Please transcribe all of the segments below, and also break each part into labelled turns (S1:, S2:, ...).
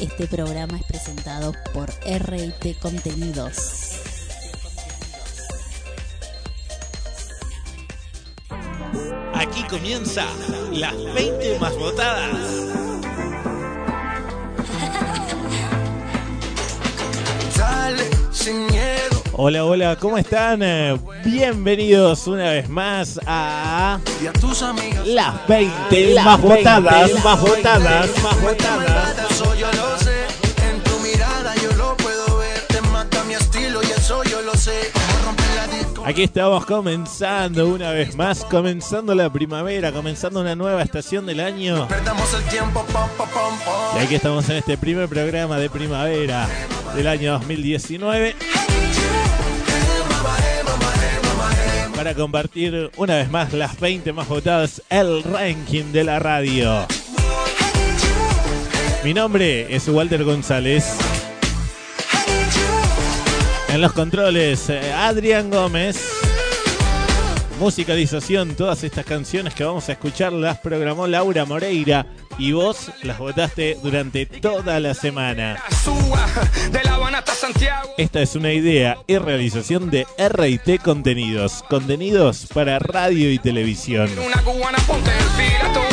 S1: Este programa es presentado por RT Contenidos.
S2: Aquí comienza las 20 más votadas.
S3: Dale sin miedo
S2: Hola, hola, ¿cómo están? Bienvenidos una vez más a
S3: y a tus amigas.
S2: las 20
S4: Las
S2: más
S4: 20,
S2: votadas, más votadas,
S4: 20,
S2: más votadas.
S3: Eso yo lo sé. En tu mirada yo lo puedo ver. Te mata mi estilo y eso yo lo sé. Como romper la disco.
S2: Aquí estamos comenzando una vez más, comenzando la primavera, comenzando una nueva estación del año. Y aquí estamos en este primer programa de primavera del año 2019 para compartir una vez más las 20 más votadas, el ranking de la radio. Mi nombre es Walter González. En los controles, eh, Adrián Gómez. Musicalización, todas estas canciones que vamos a escuchar las programó Laura Moreira y vos las votaste durante toda la semana. Esta es una idea y realización de RT Contenidos, contenidos para radio y televisión.
S5: Una cubana ponte el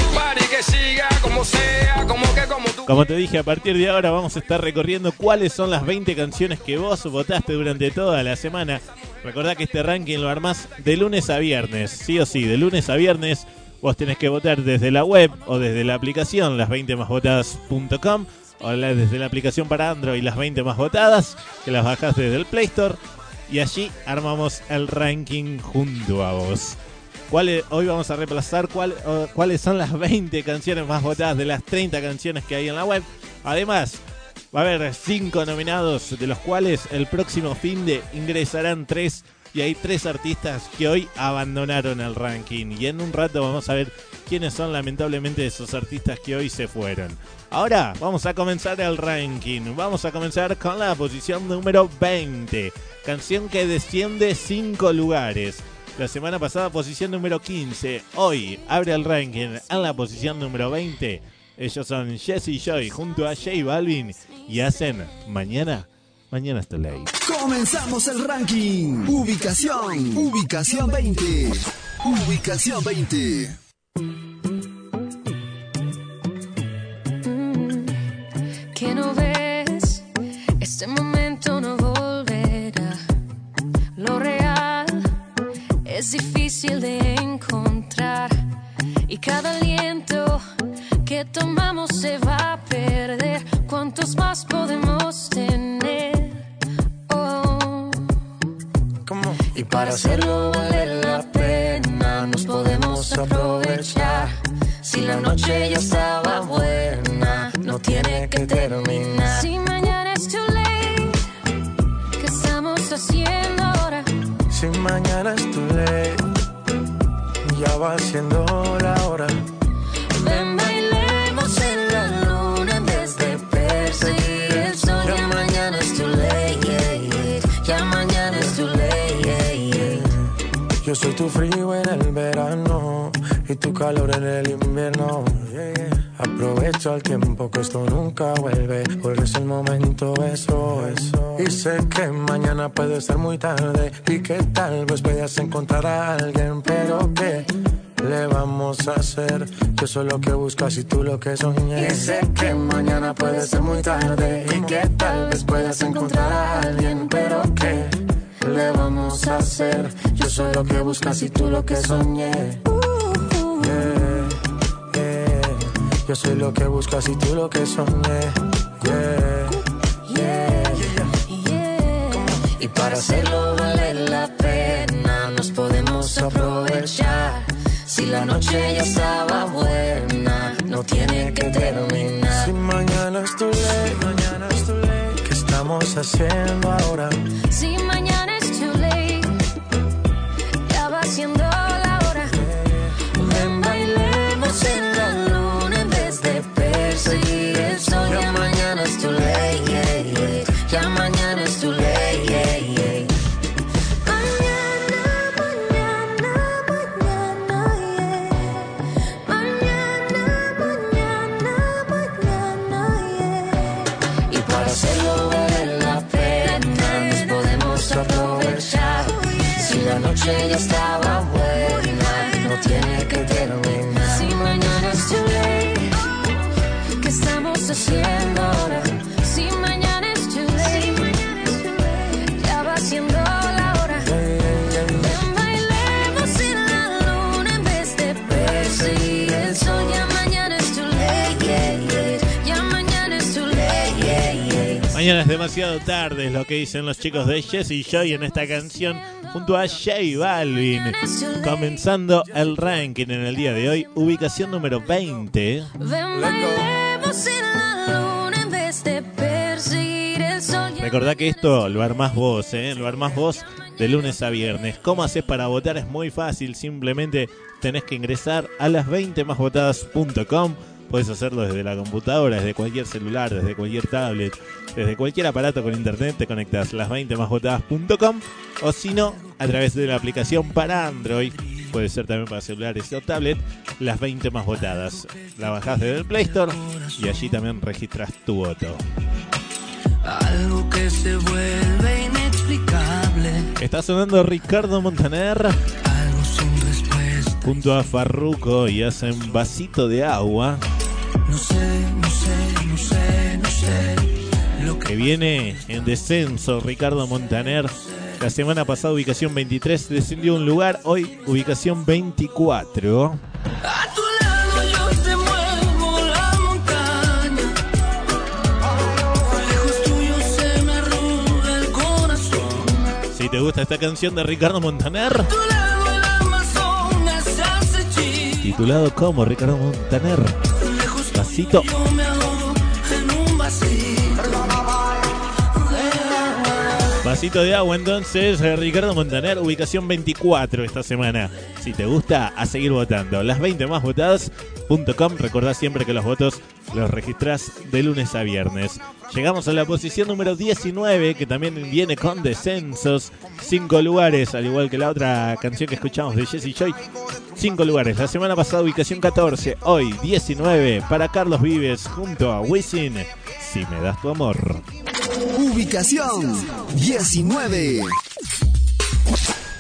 S5: que siga como sea, como que como tú.
S2: Como te dije, a partir de ahora vamos a estar recorriendo cuáles son las 20 canciones que vos votaste durante toda la semana. Recordá que este ranking lo armás de lunes a viernes, sí o sí, de lunes a viernes. Vos tenés que votar desde la web o desde la aplicación las 20 más votadas.com o la- desde la aplicación para Android las 20 más votadas, que las bajás desde el Play Store y allí armamos el ranking junto a vos. ¿Cuáles- hoy vamos a reemplazar cuáles son las 20 canciones más votadas de las 30 canciones que hay en la web. Además, va a haber 5 nominados, de los cuales el próximo fin de ingresarán 3 y hay 3 artistas que hoy abandonaron el ranking. Y en un rato vamos a ver quiénes son lamentablemente esos artistas que hoy se fueron. Ahora vamos a comenzar el ranking. Vamos a comenzar con la posición número 20. Canción que desciende 5 lugares. La semana pasada posición número 15. Hoy abre el ranking en la posición número 20. Ellos son Jesse Joy junto a J Balvin y hacen Mañana, Mañana está ley.
S4: Comenzamos el ranking. Ubicación. Ubicación 20. Ubicación 20.
S6: Difícil de encontrar y cada aliento que tomamos se va a perder. ¿Cuántos más podemos tener? Oh.
S3: Y para hacerlo vale la pena, nos podemos aprovechar. Si la noche ya estaba buena, no tiene que terminar.
S6: Si mañana es too late, ¿qué estamos haciendo ahora?
S3: Si mañana es tu ley, ya va siendo la hora.
S6: Ven, bailemos en la luna en vez de perseguir el sol. Ya mañana es too late, yeah, yeah. ya mañana es too late. yeah.
S3: Yo soy tu frío en el verano y tu calor en el invierno. yeah, yeah. Aprovecho el tiempo que esto nunca vuelve, porque es el momento, eso, eso. Y sé que mañana puede ser muy tarde y que tal vez puedas encontrar a alguien, pero ¿qué le vamos a hacer? Yo soy lo que buscas y tú lo que soñé. Y sé que mañana puede ser muy tarde y que tal vez puedas encontrar a alguien, pero ¿qué? le vamos a hacer? Yo soy lo que buscas y tú lo que soñé. Yo soy lo que buscas y tú lo que soñé. Yeah, yeah.
S6: Yeah.
S3: Y para hacerlo vale la pena, nos podemos aprovechar. Si la noche ya estaba buena, no tiene que terminar. Si mañana es tu ley, mañana. ¿Qué estamos haciendo ahora?
S6: Si mañana noche ya estaba buena, no tiene que terminar. Si mañana es too late, ¿qué estamos haciendo ahora? Si mañana es too late, ya va siendo la hora. Ven, bailemos en la luna en vez de perseguir el sol. Ya mañana es too late, yeah, yeah. ya mañana es too late. yeah, yeah.
S2: Mañana es demasiado tarde, es lo que dicen los chicos de Jesse Joy en esta canción junto a J Balvin. Comenzando el ranking en el día de hoy, ubicación número 20.
S6: Ven, bailemos en la luna en vez de perseguir el sol. Ya
S2: Recordá que esto lo armás vos, ¿eh? Lo armás vos de lunes a viernes. ¿Cómo haces para votar? Es muy fácil, simplemente tenés que ingresar a las 20másvotadas.com. Puedes hacerlo desde la computadora, desde cualquier celular, desde cualquier tablet, desde cualquier aparato con internet. Te conectas las 20másvotadas.com o si no, a través de la aplicación para Android. Puede ser también para celulares o tablet, las 20 más votadas. La bajás desde el Play Store y allí también registras tu voto.
S5: Algo que se vuelve inexplicable,
S2: Está sonando Ricardo Montaner
S5: algo sin respuesta.
S2: junto a Farruko y hacen vasito de agua
S5: No sé, no sé, no sé, no sé lo que
S2: viene en descenso Ricardo Montaner. La semana pasada ubicación 23 descendió un lugar, hoy ubicación 24.
S5: a tu lado yo te muevo la montaña. Lejos tuyo se me arruga el corazón.
S2: Si te gusta esta canción de Ricardo Montaner,
S5: A tu lado el Amazonas se hace chico.
S2: titulado como Ricardo Montaner,
S5: Lejos
S2: Vasito de agua entonces, eh, Ricardo Montaner, ubicación 24 esta semana. Si te gusta, a seguir votando. Las 20 más votadas.com, recordá siempre que los votos los registrás de lunes a viernes. Llegamos a la posición número 19, que también viene con descensos. Cinco lugares, al igual que la otra canción que escuchamos de Jesse Joy. Cinco lugares. La semana pasada ubicación 14, hoy 19 para Carlos Vives junto a Wisin. Si me das tu amor.
S4: Ubicación 19.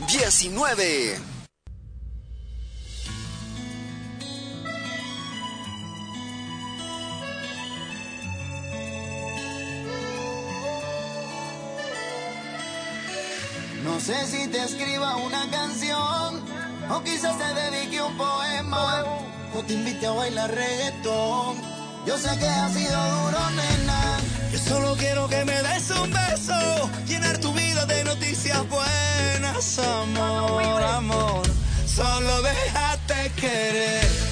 S4: 19.
S7: No sé si te escriba una canción o quizás te dedique un poema o te invite a bailar reggaetón. Yo sé que ha sido duro, nena.
S5: Yo solo quiero que me des un beso, llenar tu vida de noticias buenas, amor, amor. Solo déjate querer.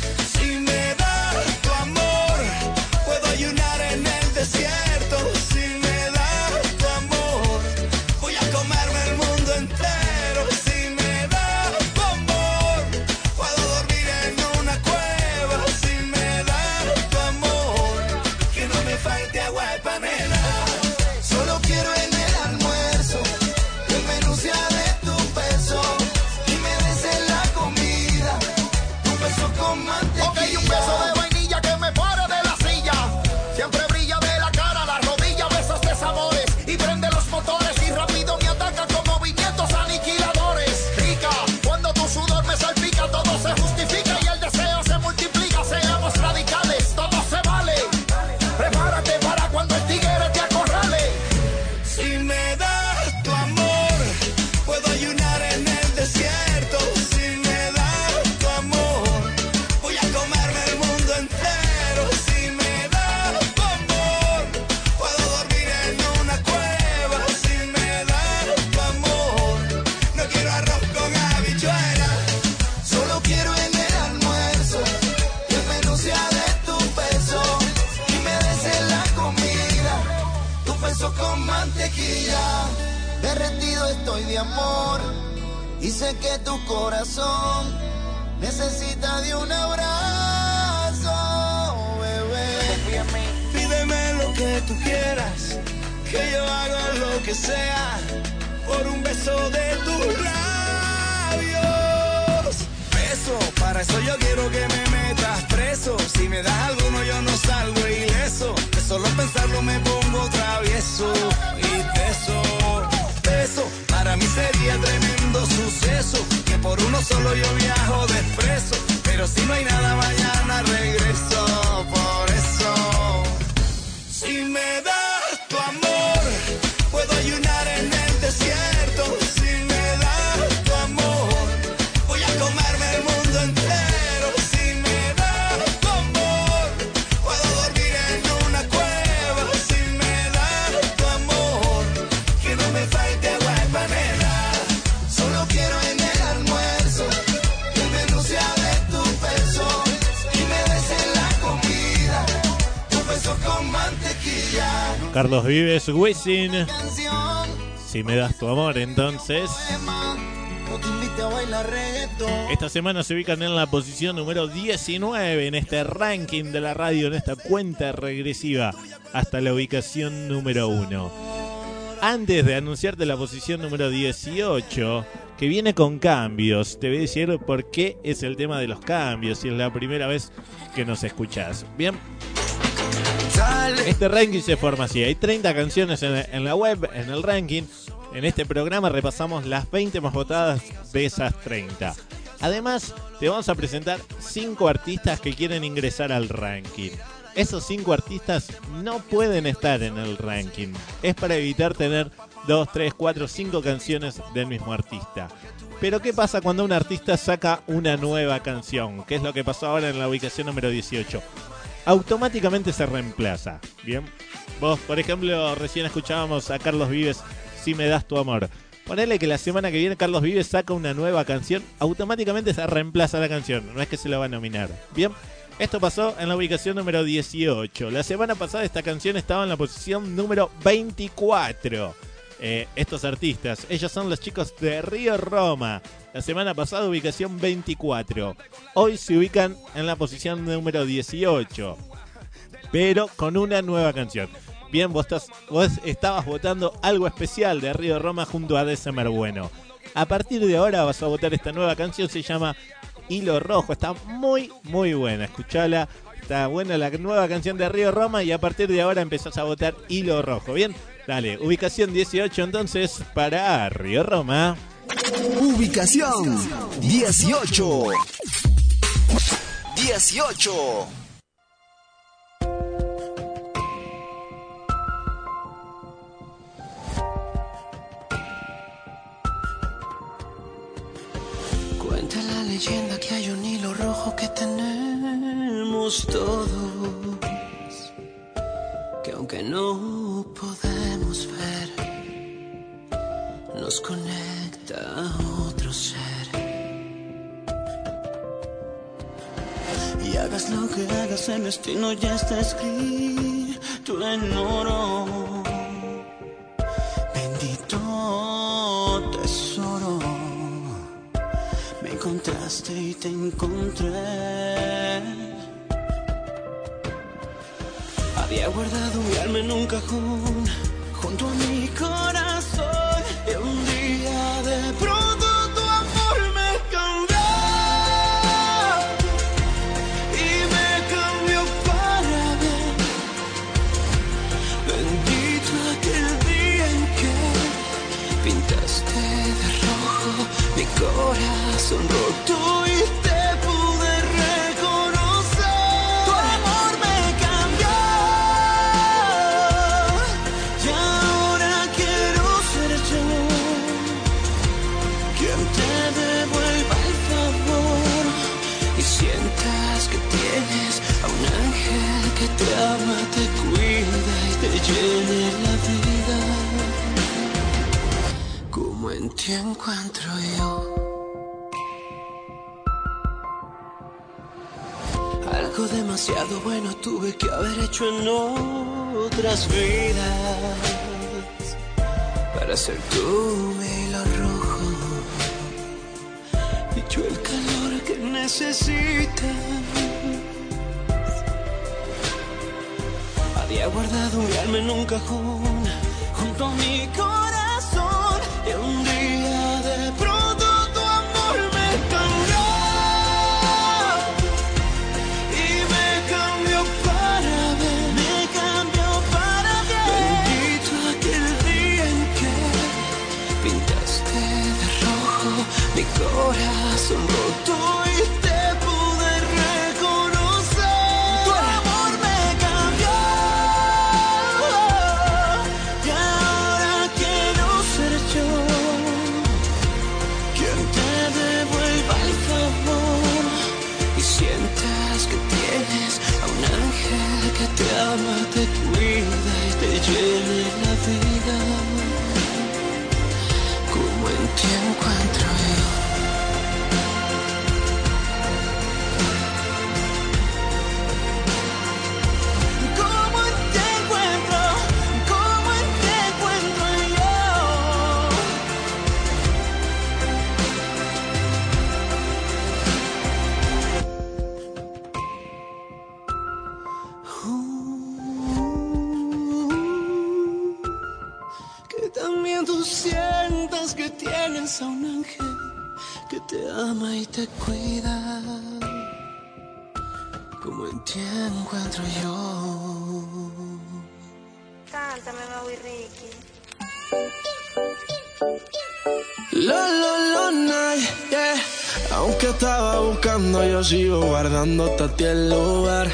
S2: Vives, Wisin. Si me das tu amor, entonces. Esta semana se ubican en la posición número 19 en este ranking de la radio, en esta cuenta regresiva, hasta la ubicación número 1. Antes de anunciarte la posición número 18, que viene con cambios, te voy a decir por qué es el tema de los cambios, si es la primera vez que nos escuchás. Bien, este ranking se forma así. Hay 30 canciones en, la web, en el ranking. En este programa repasamos las 20 más votadas de esas 30. Además, te vamos a presentar 5 artistas que quieren ingresar al ranking. Esos 5 artistas no pueden estar en el ranking. Es para evitar tener 2, 3, 4, 5 canciones del mismo artista. Pero ¿qué pasa cuando un artista saca una nueva canción? ¿Qué es lo que pasó ahora en la ubicación número 18? Automáticamente se reemplaza. Bien, vos, por ejemplo, recién escuchábamos a Carlos Vives, Si me das tu amor. Ponele que la semana que viene Carlos Vives saca una nueva canción, automáticamente se reemplaza la canción, no es que se la va a nominar. Bien, esto pasó en la ubicación número 18. La semana pasada esta canción estaba en la posición número 24. Eh, estos artistas, ellos son los chicos de Río Roma. La semana pasada ubicación 24. Hoy se ubican en la posición número 18. Pero con una nueva canción. Bien, vos, estás- vos estabas votando algo especial de Río Roma junto a December Bueno. A partir de ahora vas a votar esta nueva canción, se llama Hilo Rojo. Está muy, muy buena. Escuchala. Está buena la nueva canción de Río Roma y a partir de ahora empezás a votar Hilo Rojo. Bien, dale, ubicación 18 entonces para Río Roma.
S4: Ubicación 18. 18.
S8: Cuenta la leyenda que hay un hilo rojo que tenemos todos, que aunque no podemos ver, nos conecta a otro ser. Y hagas lo que hagas, el destino ya está escrito en oro. Bendito tesoro. Me encontraste y te encontré. Había guardado mi alma en un cajón junto a mi corazón. En ti encuentro yo. Algo demasiado bueno tuve que haber hecho en otras vidas para ser tú mi hilo rojo y yo el calor que necesitas. Había guardado mi alma en un cajón junto a mi corazón mi corazón roto y guardándote a ti el lugar.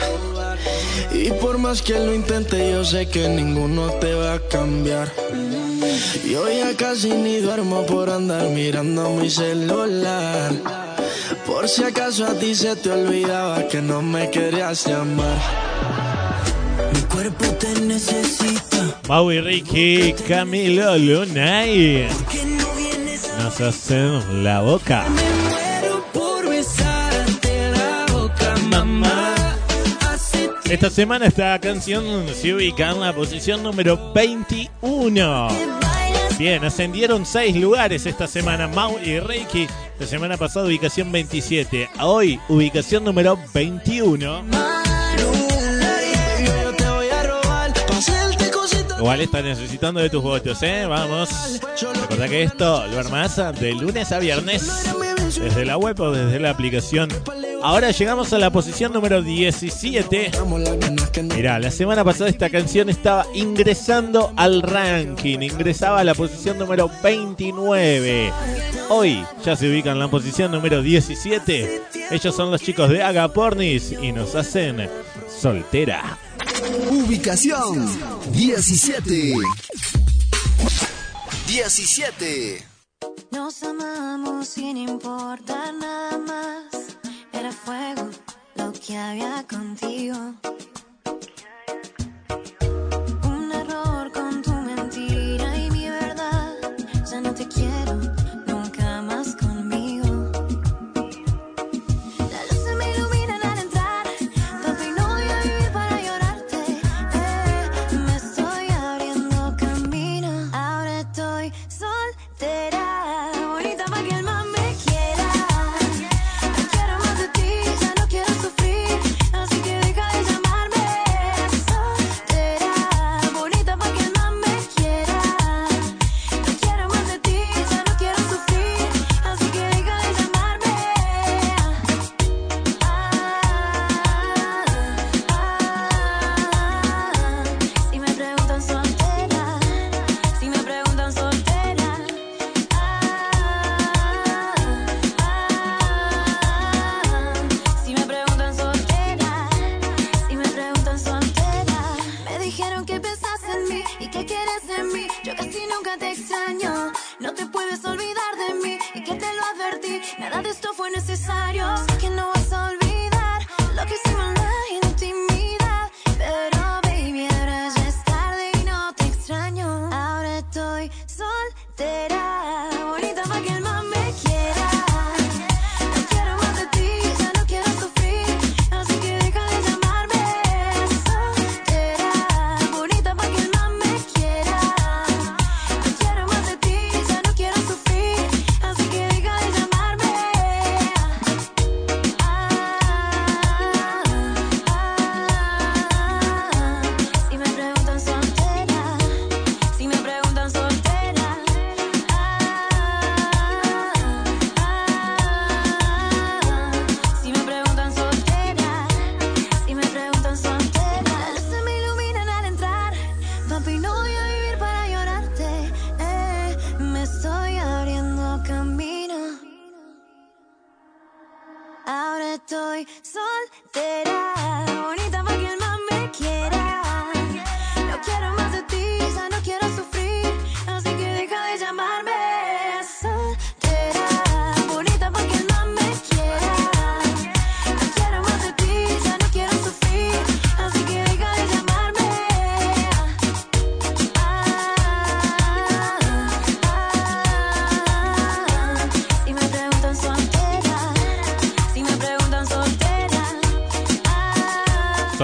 S8: Y por más que lo intente, yo sé que ninguno te va a cambiar. Yo ya casi ni duermo por andar mirando mi celular. Por si acaso a ti se te olvidaba que no me querías llamar. Mi cuerpo te necesita.
S2: Maui Ricky, Camilo Lunay. Nos hacen la boca. Esta semana esta canción se ubica en la posición número 21. Bien, ascendieron 6 lugares esta semana. Mau y Reiki. La semana pasada ubicación 27. Hoy ubicación número 21.
S8: yo te voy a robar. Pa' hacerte cositas.
S2: Igual está necesitando de tus votos, ¿eh? Vamos. Recuerda que esto lo armás de lunes a viernes. Desde la web o desde la aplicación. Ahora llegamos a la posición número 17.
S8: Amo las ganas que no
S2: Mirá, la semana pasada esta canción estaba ingresando al ranking, ingresaba a la posición número 29. Hoy ya se ubica en la posición número 17. Ellos son los chicos de Agapornis y nos hacen soltera.
S4: Ubicación 17. 17.
S9: Nos amamos sin importar nada más. Era fuego lo que había contigo.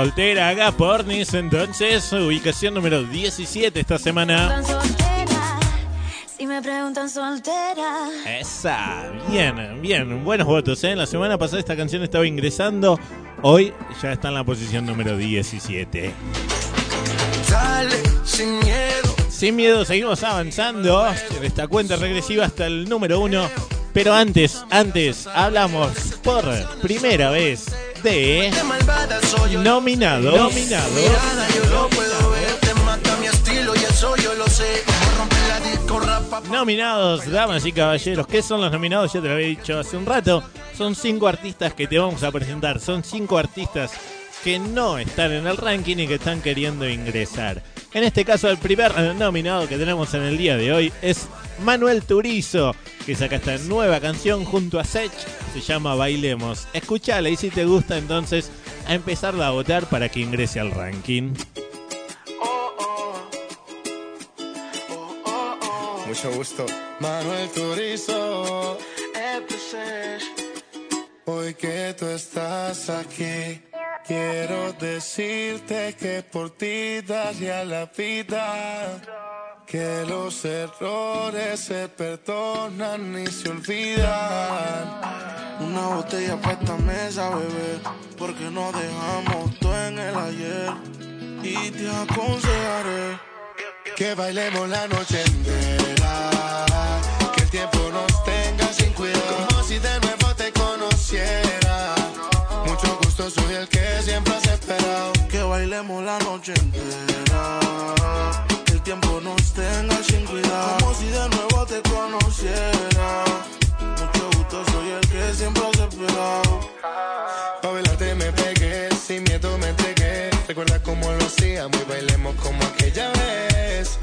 S9: Soltera,
S2: haga pornis, entonces, ubicación número 17 esta semana.
S9: soltera, si me preguntan soltera.
S2: Esa, bien, bien, buenos votos, ¿eh? La semana pasada esta canción estaba ingresando, hoy ya está en la posición número 17.
S8: Dale, sin miedo.
S2: Sin miedo, seguimos avanzando en esta cuenta regresiva hasta el número 1. Pero antes, antes, hablamos por primera vez de
S8: Qué malvada soy yo.
S2: nominados. Nominados.
S8: Mirada, yo lo puedo ver. Te mata mi estilo y eso yo lo sé. Como romper la disco, rapa.
S2: Nominados, damas y caballeros. ¿Qué son los nominados? Ya te lo había dicho hace un rato. Son cinco artistas que te vamos a presentar. Son cinco artistas que no están en el ranking y que están queriendo ingresar. En este caso, el primer nominado que tenemos en el día de hoy es Manuel Turizo, que saca esta nueva canción junto a Sech. Se llama Bailemos. Escúchala y si te gusta, entonces a empezarla a votar para que ingrese al ranking.
S10: Mucho gusto. Manuel Turizo. Hoy que tú estás aquí, quiero decirte que por ti daría la vida. Que los errores se perdonan y se olvidan.
S8: Una botella para esta mesa, bebé. Porque no dejamos todo en el ayer. Y te aconsejaré.
S10: Que bailemos la noche entera. Que el tiempo nos
S8: noche entera. El tiempo nos tenga sin cuidado. Como si de nuevo te conociera. Mucho gusto, soy el que siempre has esperado.
S10: Pa' bailarte me pegué, sin miedo me entregué. Recuerda cómo lo hacíamos y bailemos como aquella vez.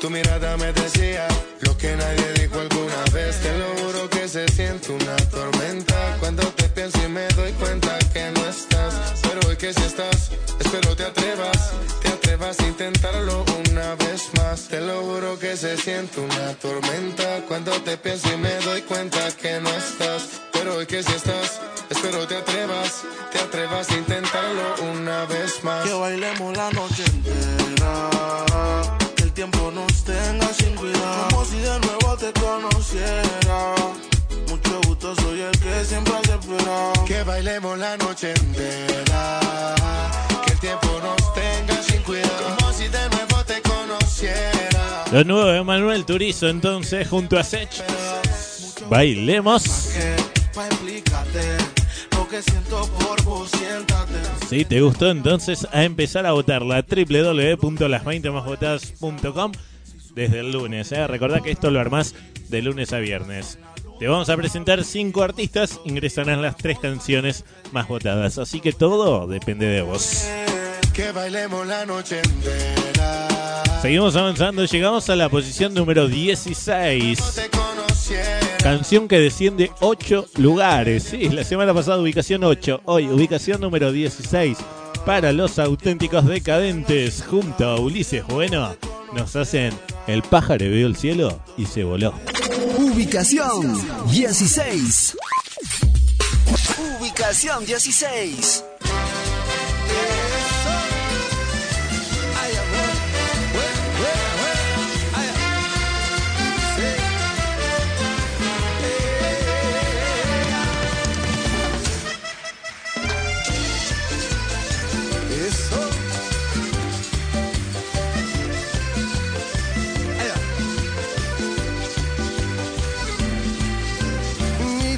S10: Tu mirada me decía lo que nadie dijo alguna vez. Te lo juro que se siente una tormenta. Cuando te pienso y me doy cuenta que si estás, espero te atrevas. Te atrevas a intentarlo una vez más. Te lo juro que se siente una tormenta. Cuando te pienso y me doy cuenta que no estás. Pero hoy que si estás, espero te atrevas. Te atrevas a intentarlo una vez más.
S8: Que bailemos la noche entera. Que el tiempo nos tenga sin cuidado. Como si de nuevo te conociera. Gusto, soy el que siempre has esperado.
S10: Que bailemos la noche entera. Que el tiempo nos tenga sin cuidado. Como si de nuevo te conociera.
S2: Lo nuevo de Manuel Turizo, entonces, junto a Sech. Bailemos.
S8: Que pa' explicarte lo que siento por vos, siéntate.
S2: Si te gustó, entonces a empezar a votarla www.las20másvotadas.com desde el lunes. ¿eh? Recordá que esto lo armás de lunes a viernes. Te vamos a presentar cinco artistas, ingresarán las tres canciones más votadas. Así que todo depende de vos.
S10: Que bailemos la noche entera.
S2: Seguimos avanzando, llegamos a la posición número 16.
S10: Te conociera.
S2: Canción que desciende 8 lugares. Sí, la semana pasada ubicación 8. Hoy ubicación número 16. Para los auténticos decadentes. Junto a Ulises Bueno. Nos hacen El pájaro vio el cielo y se voló.
S4: Ubicación 16. Ubicación 16.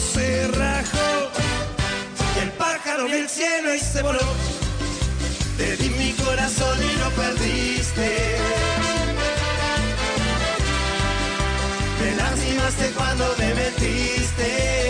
S8: Se
S11: rajó el pájaro vio el cielo y se voló. Te di mi corazón y lo perdiste. Me lastimaste cuando me
S12: metiste.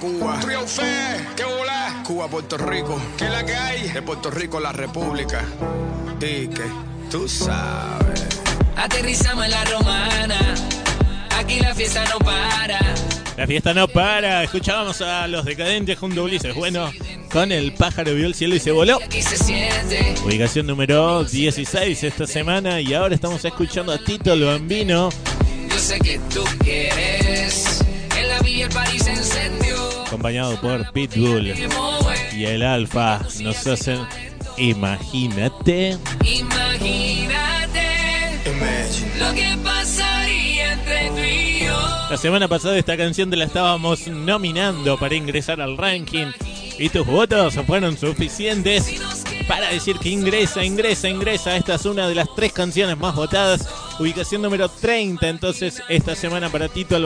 S12: Cuba. Río Fe, qué bola. Cuba, Puerto Rico. ¿Qué es la que hay? De Puerto Rico, la República. Y que tú sabes.
S13: Aterrizamos en la romana. Aquí la fiesta no para.
S2: La fiesta no para. Escuchábamos a los decadentes junto a Ulises. Bueno, con el pájaro vio el cielo y se voló.
S13: Aquí se siente.
S2: Ubicación número 16 esta semana. Y ahora estamos escuchando a Tito el Bambino.
S13: Yo sé que tú quieres.
S2: Acompañado por Pitbull y el Alfa. Nos hacen. Imagínate.
S13: Imagínate lo que pasaría entre tú y yo.
S2: La semana pasada esta canción te la estábamos nominando para ingresar al ranking. Y tus votos fueron suficientes para decir que ingresa, ingresa, ingresa. Esta es una de las tres canciones más votadas. Ubicación número 30. Entonces, esta semana para Tito el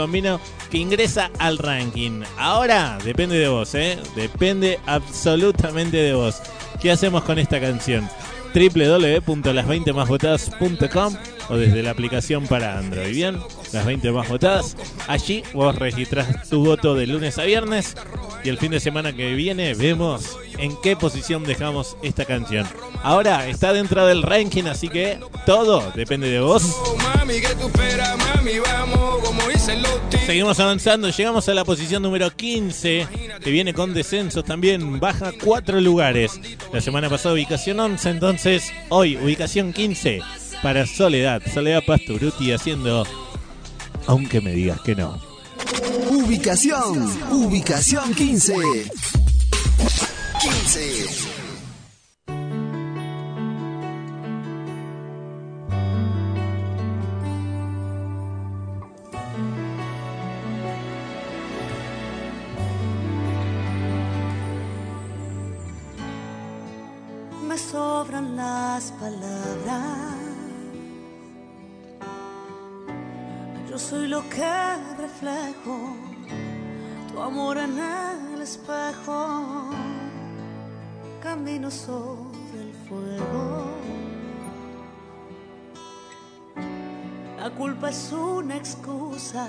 S2: que ingresa al ranking. Ahora depende de vos, ¿eh? Depende absolutamente de vos. ¿Qué hacemos con esta canción? www.las20másvotadas.com o desde la aplicación para Android. Bien, las 20 más votadas. Allí vos registrás tu voto de lunes a viernes y el fin de semana que viene vemos en qué posición dejamos esta canción. Ahora está dentro del ranking, así que todo depende de vos. Seguimos avanzando, llegamos a la posición número 15, que viene con descensos también, baja 4 lugares. La semana pasada ubicación 11, entonces hoy ubicación 15 para Soledad. Soledad Pasturuti haciendo, aunque me digas que no.
S4: Ubicación, ubicación 15. 15.
S14: me sobran las palabras. Yo soy lo que reflejo, tu amor en el espejo. Camino sobre el fuego. La culpa es una excusa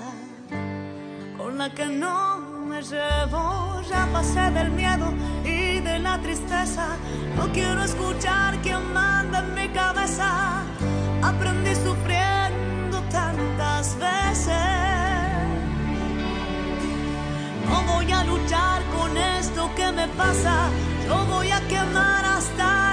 S14: con la que no me llevo. Ya pasé del miedo y de la tristeza. No quiero escuchar quién manda en mi cabeza. Aprendí que me pasa. Yo voy a quemar hasta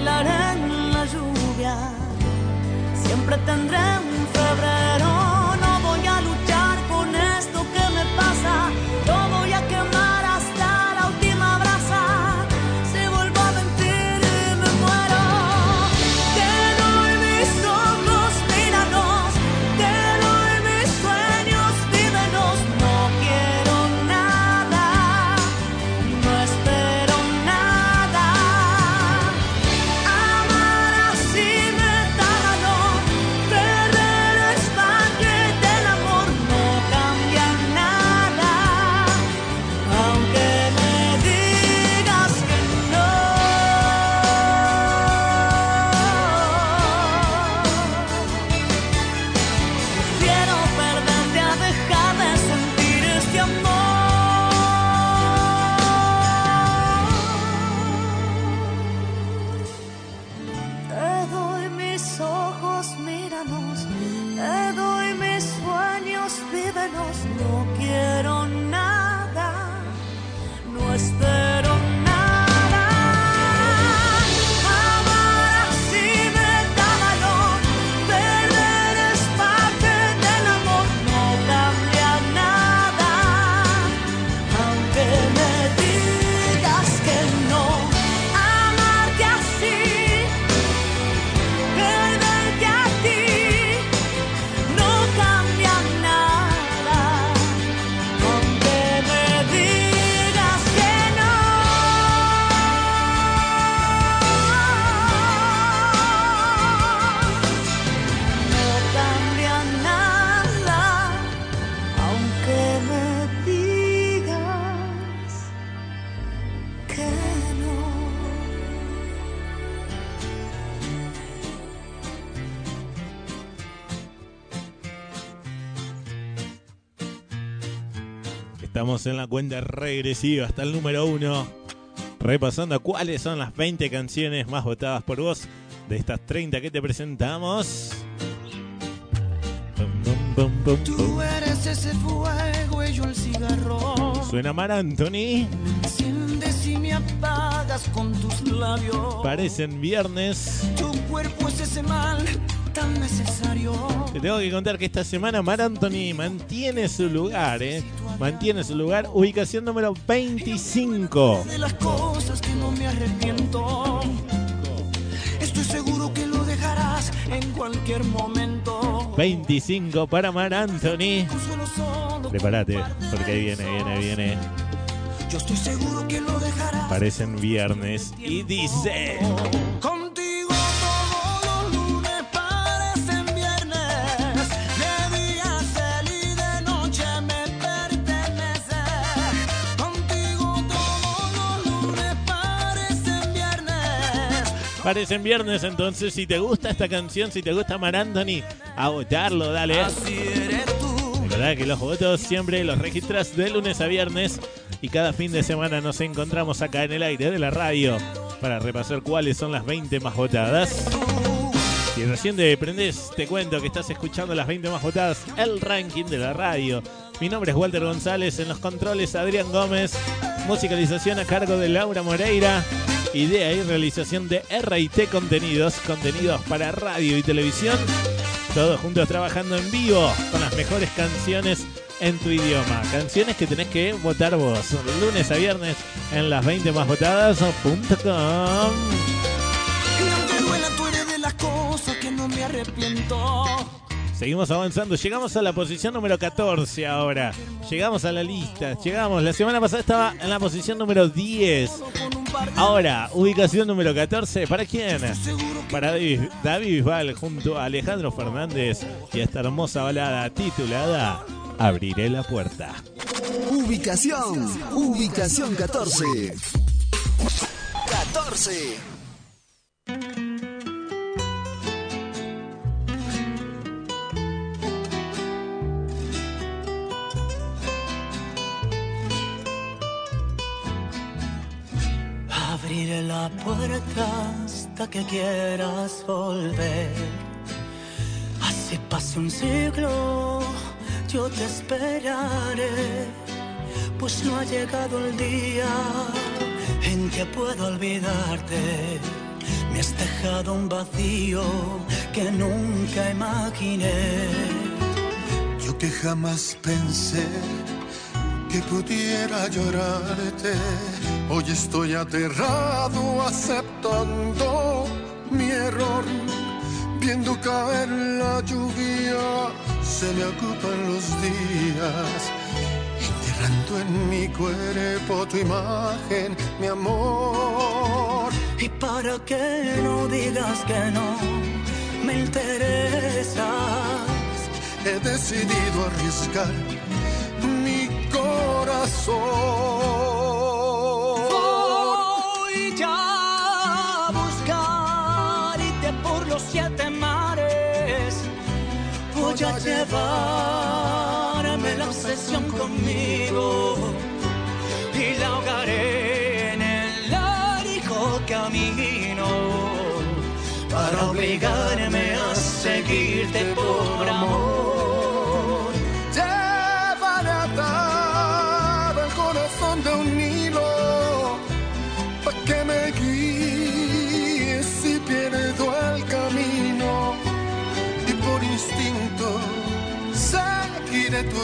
S14: bailaré
S2: Estamos en la cuenta regresiva hasta el número uno. Repasando cuáles son las 20 canciones más votadas por vos de estas 30 que te presentamos.
S8: Tú eres ese fuego y yo el cigarro.
S2: Suena Mar Anthony.
S8: Enciendes y me apagas con tus labios.
S2: Parecen viernes.
S8: Tu cuerpo es ese mal tan necesario.
S2: Te tengo que contar que esta semana Mar Anthony mantiene su lugar, ¿eh? Mantiene su lugar. Ubicación número 25.
S8: De las cosas que no me arrepiento. Estoy seguro que lo dejarás en cualquier momento.
S2: 25 para Mar Anthony. Prepárate, porque ahí viene, viene, viene.
S8: Yo estoy seguro que lo dejarás.
S2: Parecen viernes y dice.
S8: Parecen viernes,
S2: entonces si te gusta esta canción, si te gusta Mar Anthony, a votarlo, dale. Recordá que los votos siempre los registras de lunes a viernes y cada fin de semana nos encontramos acá en el aire de la radio para repasar cuáles son las 20 más votadas. Si recién te prendes, te cuento que estás escuchando las 20 más votadas, el ranking de la radio. Mi nombre es Walter González, en los controles Adrián Gómez, musicalización a cargo de Laura Moreira, idea y realización de RT Contenidos, contenidos para radio y televisión. Todos juntos trabajando en vivo con las mejores canciones en tu idioma. Canciones que tenés que votar vos. Lunes a viernes en las 20 más votadas.com. Seguimos avanzando, llegamos a la posición número 14 ahora. Llegamos a la lista, llegamos. La semana pasada estaba en la posición número 10. Ahora, ubicación número 14. ¿Para quién? Para David, David Bisbal junto a Alejandro Fernández y esta hermosa balada titulada Abriré la puerta.
S4: Ubicación, ubicación 14. 14.
S11: Abriré la puerta hasta que quieras volver. Así pase un siglo, yo te esperaré. Pues no ha llegado el día en que puedo olvidarte. Me has dejado un vacío que nunca imaginé.
S15: Yo que jamás pensé que pudiera llorarte. Hoy estoy aterrado aceptando mi error. Viendo caer la lluvia, se me ocupan los días. Enterrando en mi cuerpo tu imagen, mi amor.
S11: Y para que no digas que no me interesas,
S15: He decidido arriesgar corazón.
S11: voy ya a buscarte por los siete mares. Voy a llevarme la obsesión conmigo y la ahogaré en el largo camino para obligarme a seguirte por amor.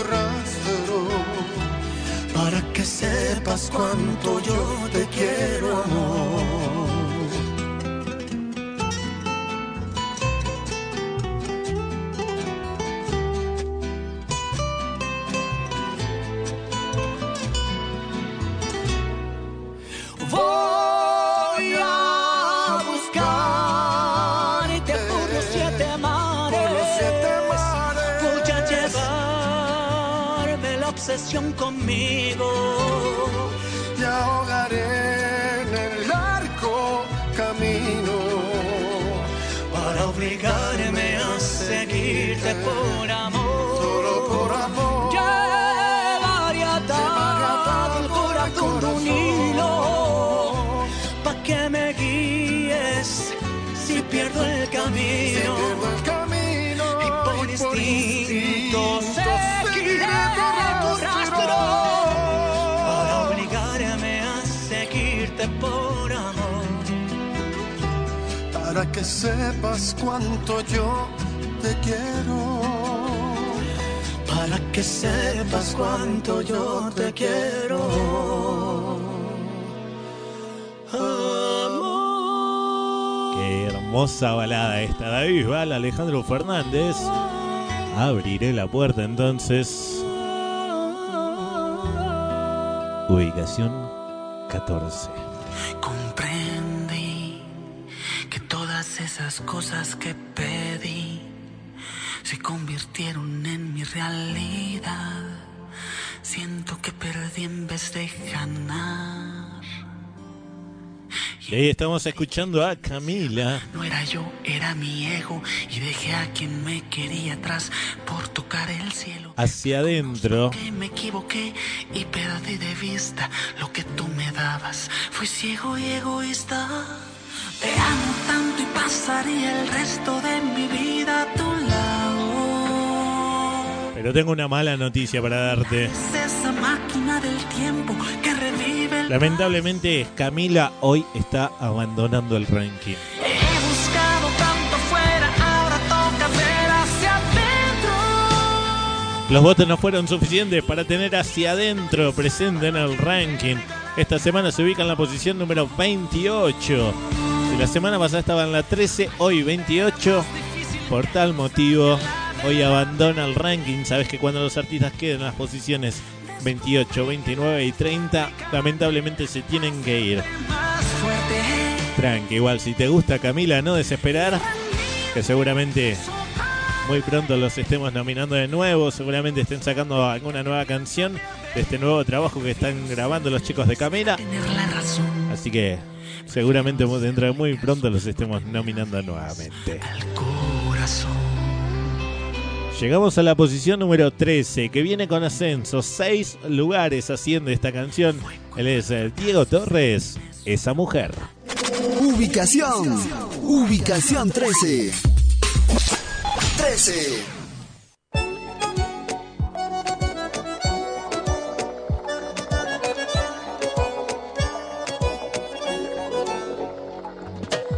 S15: Rastro
S11: para que sepas cuánto yo te quiero, amor. Para que
S15: sepas cuánto yo te quiero.
S11: Para que sepas cuánto yo te quiero.
S2: Qué hermosa balada esta. David Bisbal, Alejandro Fernández. Abriré la puerta entonces. Ubicación 14.
S11: Esas cosas que pedí se convirtieron en mi realidad. Siento que perdí en vez de ganar.
S2: Y ahí estamos escuchando a Camila.
S16: No era yo, era mi ego. Y dejé a quien me quería atrás por tocar el cielo.
S2: Hacia adentro.
S16: Que me equivoqué y perdí de vista lo que tú me dabas. Fui ciego y egoísta. Te amo tanto y pasaría el resto de mi vida a tu lado.
S2: Pero tengo una mala noticia para darte.
S16: Es esa máquina del tiempo que revive el
S2: Lamentablemente, Camila hoy está abandonando el ranking.
S16: He buscado tanto fuera, ahora toca ver hacia adentro.
S2: Los votos no fueron suficientes para tener hacia adentro presente en el ranking. Esta semana se ubica en la posición número 28. Si la semana pasada estaba en la 13, hoy 28. Por tal motivo, hoy abandona el ranking. Sabes que cuando los artistas queden en las posiciones 28, 29 y 30, lamentablemente se tienen que ir. Tranqui, igual si te gusta Camila, no desesperar, que seguramente muy pronto los estemos nominando de nuevo, seguramente estén sacando alguna nueva canción de este nuevo trabajo que están grabando los chicos de Camila. Así que seguramente dentro de muy pronto los estemos nominando nuevamente. Llegamos a la posición número 13, que viene con ascenso. Seis lugares asciende esta canción. Él es eh, Diego Torres, esa mujer.
S4: Ubicación. Ubicación 13. 13.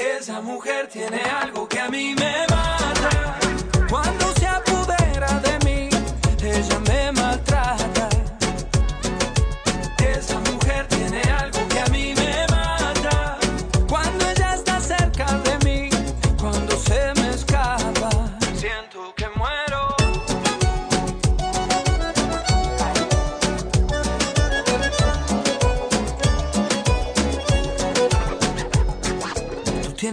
S17: Esa mujer tiene algo que a mí me mata. Cuando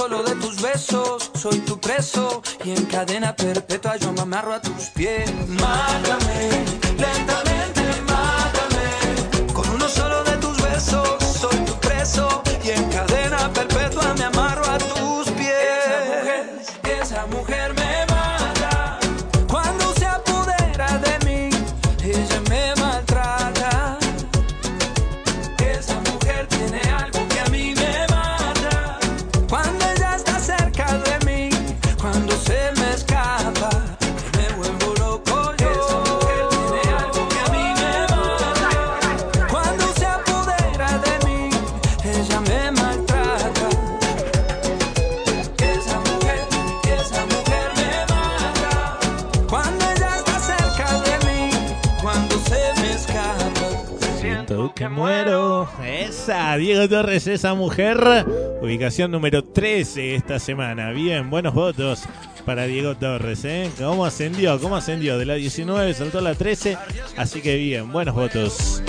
S17: Solo de tus besos soy tu preso y en cadena perpetua yo me amarro a tus pies. Mátame, lentamente mátame. Con uno solo de tus besos soy tu preso y en cadena perpetua me amarro que
S2: muero. Esa, Diego Torres, esa mujer. Ubicación número 13 esta semana. Bien, buenos votos para Diego Torres, ¿eh? ¿Cómo ascendió? ¿Cómo ascendió? De la 19 saltó a la 13. Así que bien, buenos votos.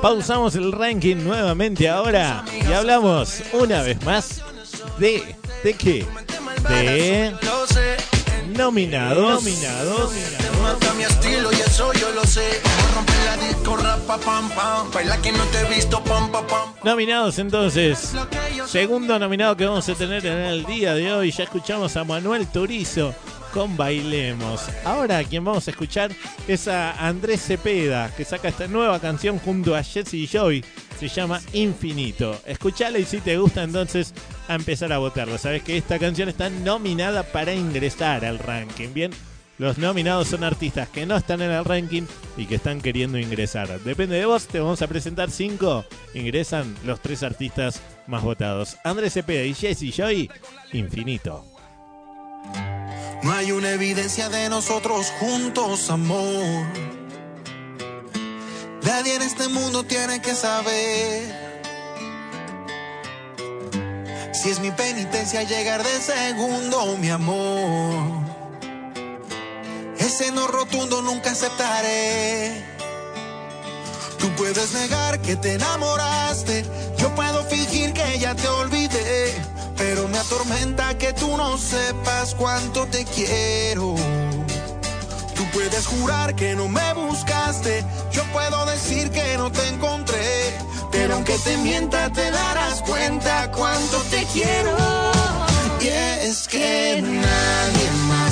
S2: Pausamos el ranking nuevamente ahora y hablamos una vez más de. ¿De qué? De. Nominados. Nominados.
S18: Y eso yo lo sé. Rompe la disco, rapa, pam, pam. Baila que no te he visto, pam, pam, pam.
S2: Nominados entonces. Segundo nominado que vamos a tener en el día de hoy. Ya escuchamos a Manuel Turizo con Bailemos. Ahora quien vamos a escuchar es a Andrés Cepeda, que saca esta nueva canción junto a Jesse Joy. Se llama Infinito. Escuchala y si te gusta entonces a empezar a votarlo. Sabes que esta canción está nominada para ingresar al ranking. Bien, los nominados son artistas que no están en el ranking y que están queriendo ingresar. Depende de vos, te vamos a presentar cinco. Ingresan los tres artistas más votados. Andrés Cepeda y Jesse Joy, Infinito.
S18: No hay una evidencia de nosotros juntos, amor. Nadie en este mundo tiene que saber. Si es mi penitencia llegar de segundo, mi amor. Ese no rotundo nunca aceptaré. Tú puedes negar que te enamoraste. Yo puedo fingir que ya te olvidé. Pero me atormenta que tú no sepas cuánto te quiero. Tú puedes jurar que no me buscaste. Yo puedo decir que no te encontré. Pero aunque te mienta, te darás cuenta cuánto te quiero. Y es que nadie más,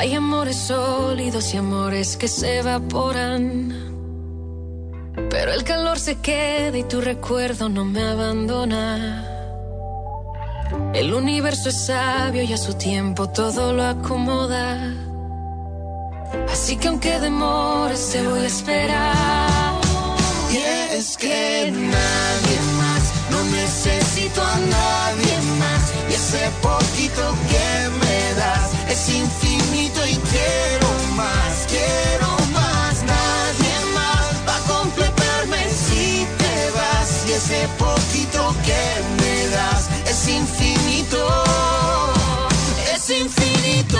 S6: Hay amores sólidos y amores que se evaporan. Pero el calor se queda y tu recuerdo no me abandona. El universo es sabio y a su tiempo todo lo acomoda. Así que aunque demores te voy a esperar.
S18: Y es que nadie más, no necesito a nadie más. Y ese poquito que me es infinito y quiero más, quiero más. Nadie más va a completarme si te vas. Y ese poquito que me das es infinito, es infinito.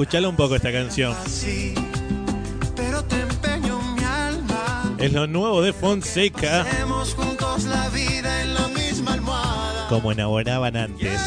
S2: Escuchala un poco esta canción. Es lo nuevo de Fonseca. Como enamoraban antes.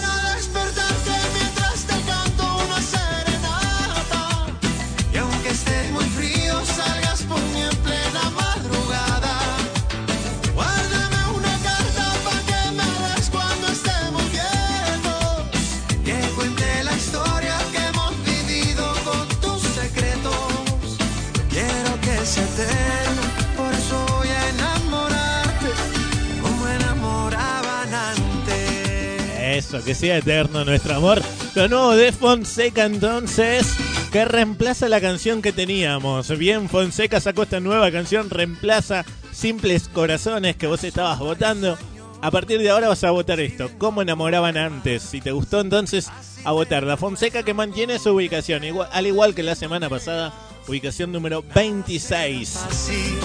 S19: Que sea eterno
S2: nuestro amor. Lo nuevo de Fonseca entonces, que reemplaza la canción que teníamos. Bien, Fonseca sacó esta nueva canción, reemplaza Simples Corazones que vos estabas votando. A partir de ahora vas a votar esto, como enamoraban antes. Si te gustó entonces, a votar. La Fonseca que mantiene su ubicación, al igual que la semana pasada, ubicación número 26.
S19: Así,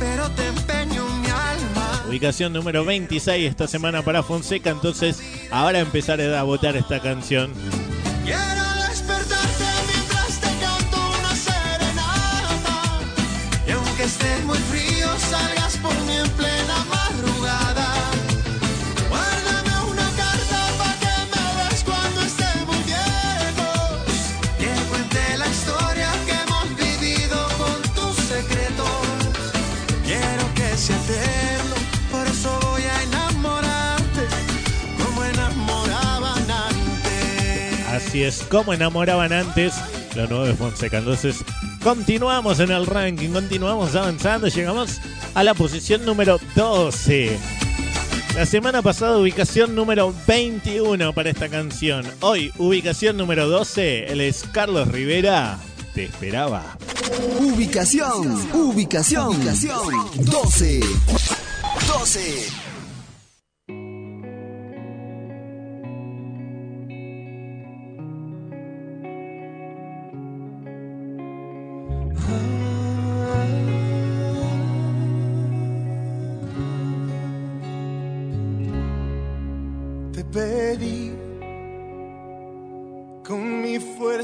S19: pero te empeño mi alma.
S2: Ubicación número 26 esta semana para Fonseca, entonces ahora empezaré a votar esta canción.
S19: Quiero despertarte mientras te una serenata.
S2: Así es, como enamoraban antes lo nuevo de Fonseca. Entonces, continuamos en el ranking, continuamos avanzando, llegamos a la posición número 12. La semana pasada, ubicación número 21 para esta canción. Hoy, ubicación número 12, él es Carlos Rivera. Te esperaba.
S4: Ubicación, ubicación, ubicación 12. 12.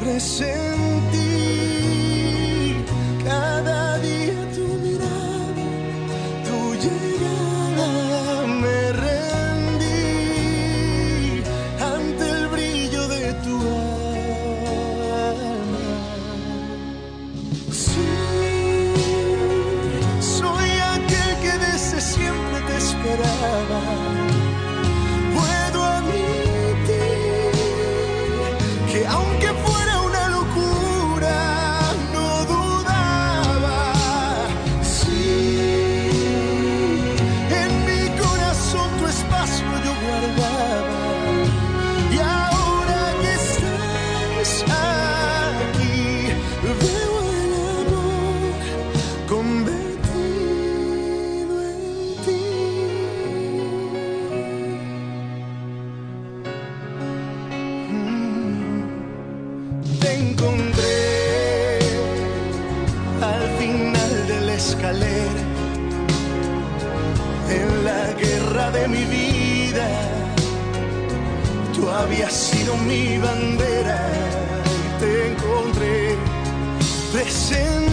S18: presentí cada día Tú habías sido mi bandera y te encontré, presentí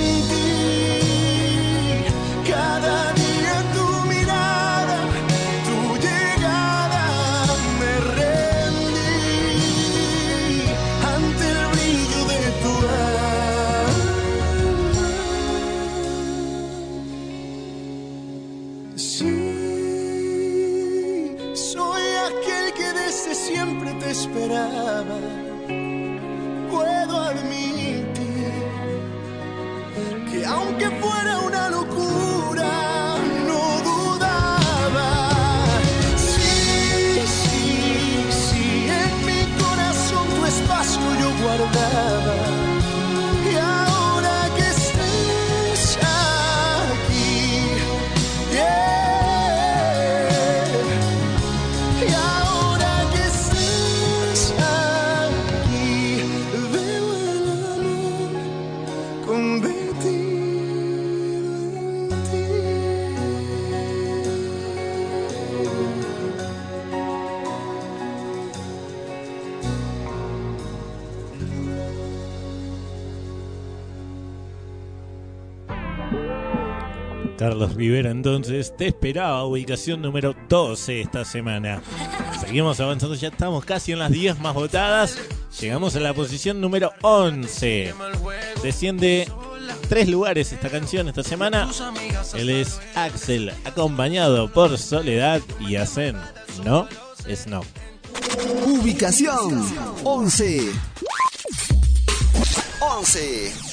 S2: Carlos Rivera entonces te esperaba, ubicación número 12 esta semana. Seguimos avanzando, ya estamos casi en las 10 más votadas. Llegamos a la posición número 11. Desciende tres lugares esta canción esta semana. Él es Axel, acompañado por Soledad y Asen. No es no.
S4: Ubicación 11. 11.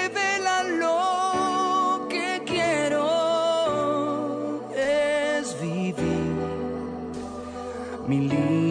S14: mi libertad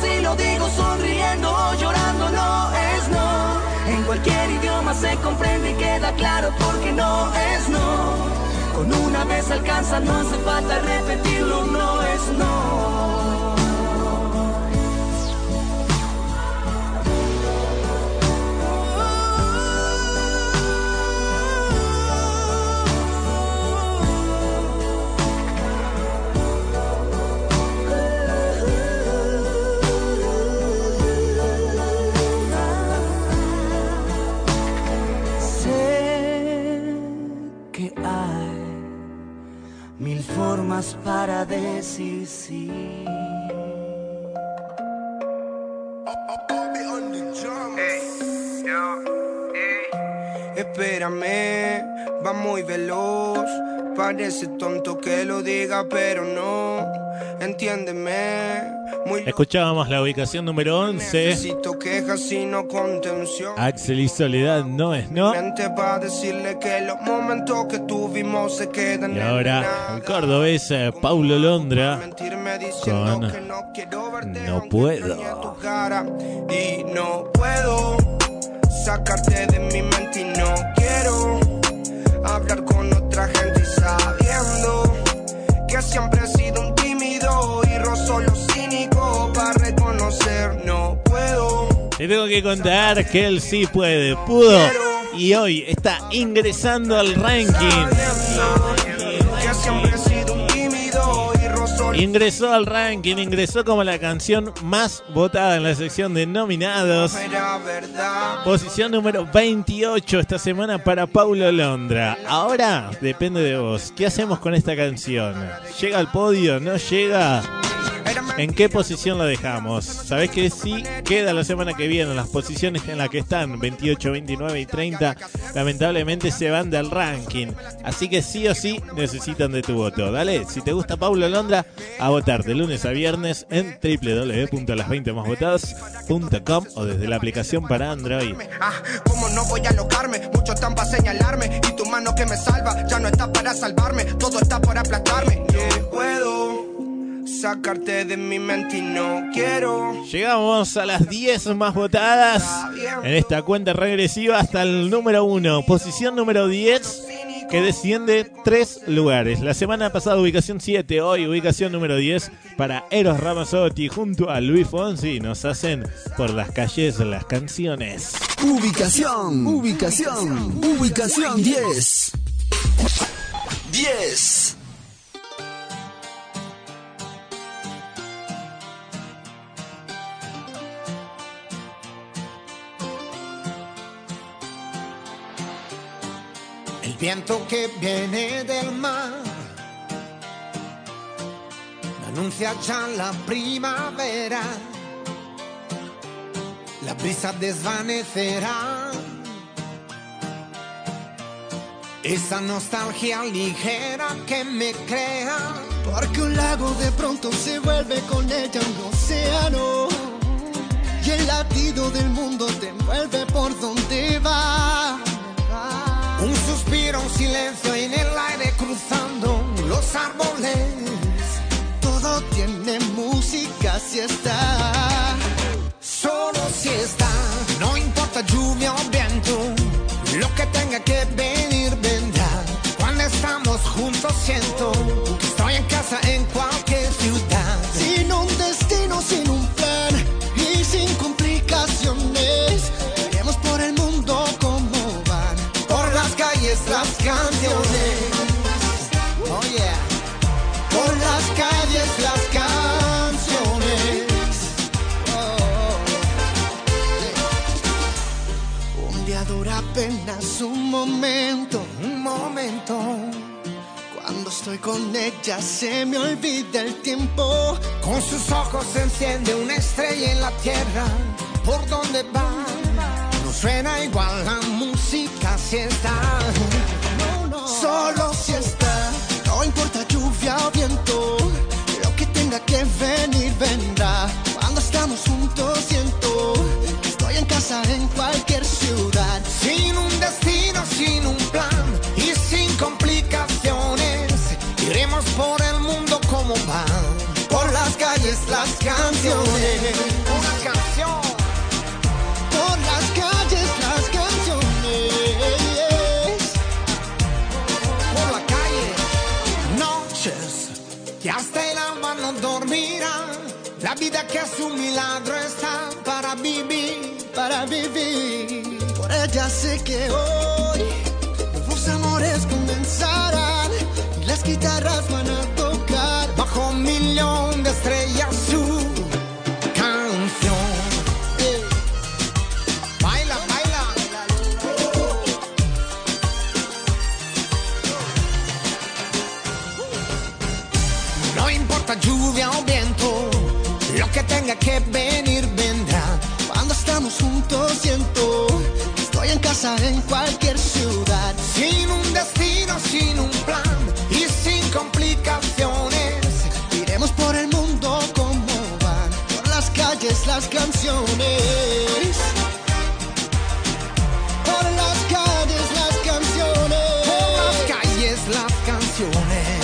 S14: si lo digo sonriendo o llorando, no es no. En cualquier idioma se comprende y queda claro porque no es no. Con una vez alcanza, no hace falta repetirlo, no es no. Formas para decir sí.
S20: Espérame, va muy veloz. Parece tonto que lo diga, pero no. Entiéndeme. Muy
S2: Escuchábamos la ubicación número 11.
S20: necesito quejas sino contención.
S2: Axel y Soledad no es no.
S20: Que los momentos que tuvimos se quedan
S2: Y ahora el cordobés eh, Paulo Londra con
S20: no
S2: puedo.
S20: y no puedo sacarte de mi mente y no quiero
S2: Te Te tengo que contar que él sí puede, pudo. Y hoy está ingresando al ranking. Ingresó al ranking, ingresó como la canción más votada en la sección de nominados. Posición número 28 esta semana para Paulo Londra. Ahora depende de vos. ¿Qué hacemos con esta canción? ¿Llega al podio? ¿No llega? ¿En qué posición la dejamos? Sabés que sí queda la semana que viene. Las posiciones en las que están, 28, 29 y 30, lamentablemente se van del ranking. Así que sí o sí necesitan de tu voto. Dale, si te gusta Paulo Londra, a votar de lunes a viernes en www.las20másvotadas.com o desde la aplicación para Android.
S20: Ah, ¿cómo no voy a alocarme? Mucho están para señalarme. Y tu mano que me salva ya no está para salvarme. Todo está para aplastarme. No puedo sacarte de mi mente y no quiero.
S2: Llegamos a las 10 más votadas en esta cuenta regresiva hasta el número 1. Posición número 10 que desciende 3 lugares. La semana pasada ubicación 7, hoy ubicación número 10 para Eros Ramazzotti junto a Luis Fonsi. Nos hacen por las calles las canciones.
S4: Ubicación, ubicación, ubicación 10. 10.
S21: Viento que viene del mar me anuncia ya la primavera. La brisa desvanecerá esa nostalgia ligera que me crea.
S18: Porque un lago de pronto se vuelve con ella un océano. Y el latido del mundo te envuelve por donde va.
S21: Un suspiro, un silencio en el aire cruzando los árboles.
S18: Todo tiene música si está.
S21: Solo si está, no importa lluvia o viento, lo que tenga que venir vendrá. Cuando estamos juntos siento
S18: un momento, un momento. Cuando estoy con ella se me olvida el tiempo.
S21: Con sus ojos se enciende una estrella en la tierra. ¿Por donde va? No suena igual la música si está.
S18: Solo si está, no importa lluvia o viento, lo que tenga que venir vendrá.
S21: Hasta el alma no dormirá. La vida que es un milagro está para vivir.
S18: para vivir. Por ella sé que hoy nuevos amores comenzarán y las guitarras van a tocar
S21: Bajo un millón tenga que venir vendrá.
S18: Cuando estamos juntos siento que estoy en casa en cualquier ciudad.
S21: Sin un destino, sin un plan y sin complicaciones.
S18: Iremos por el mundo como van, por las calles las canciones. Por las calles las canciones.
S21: Por las calles las canciones.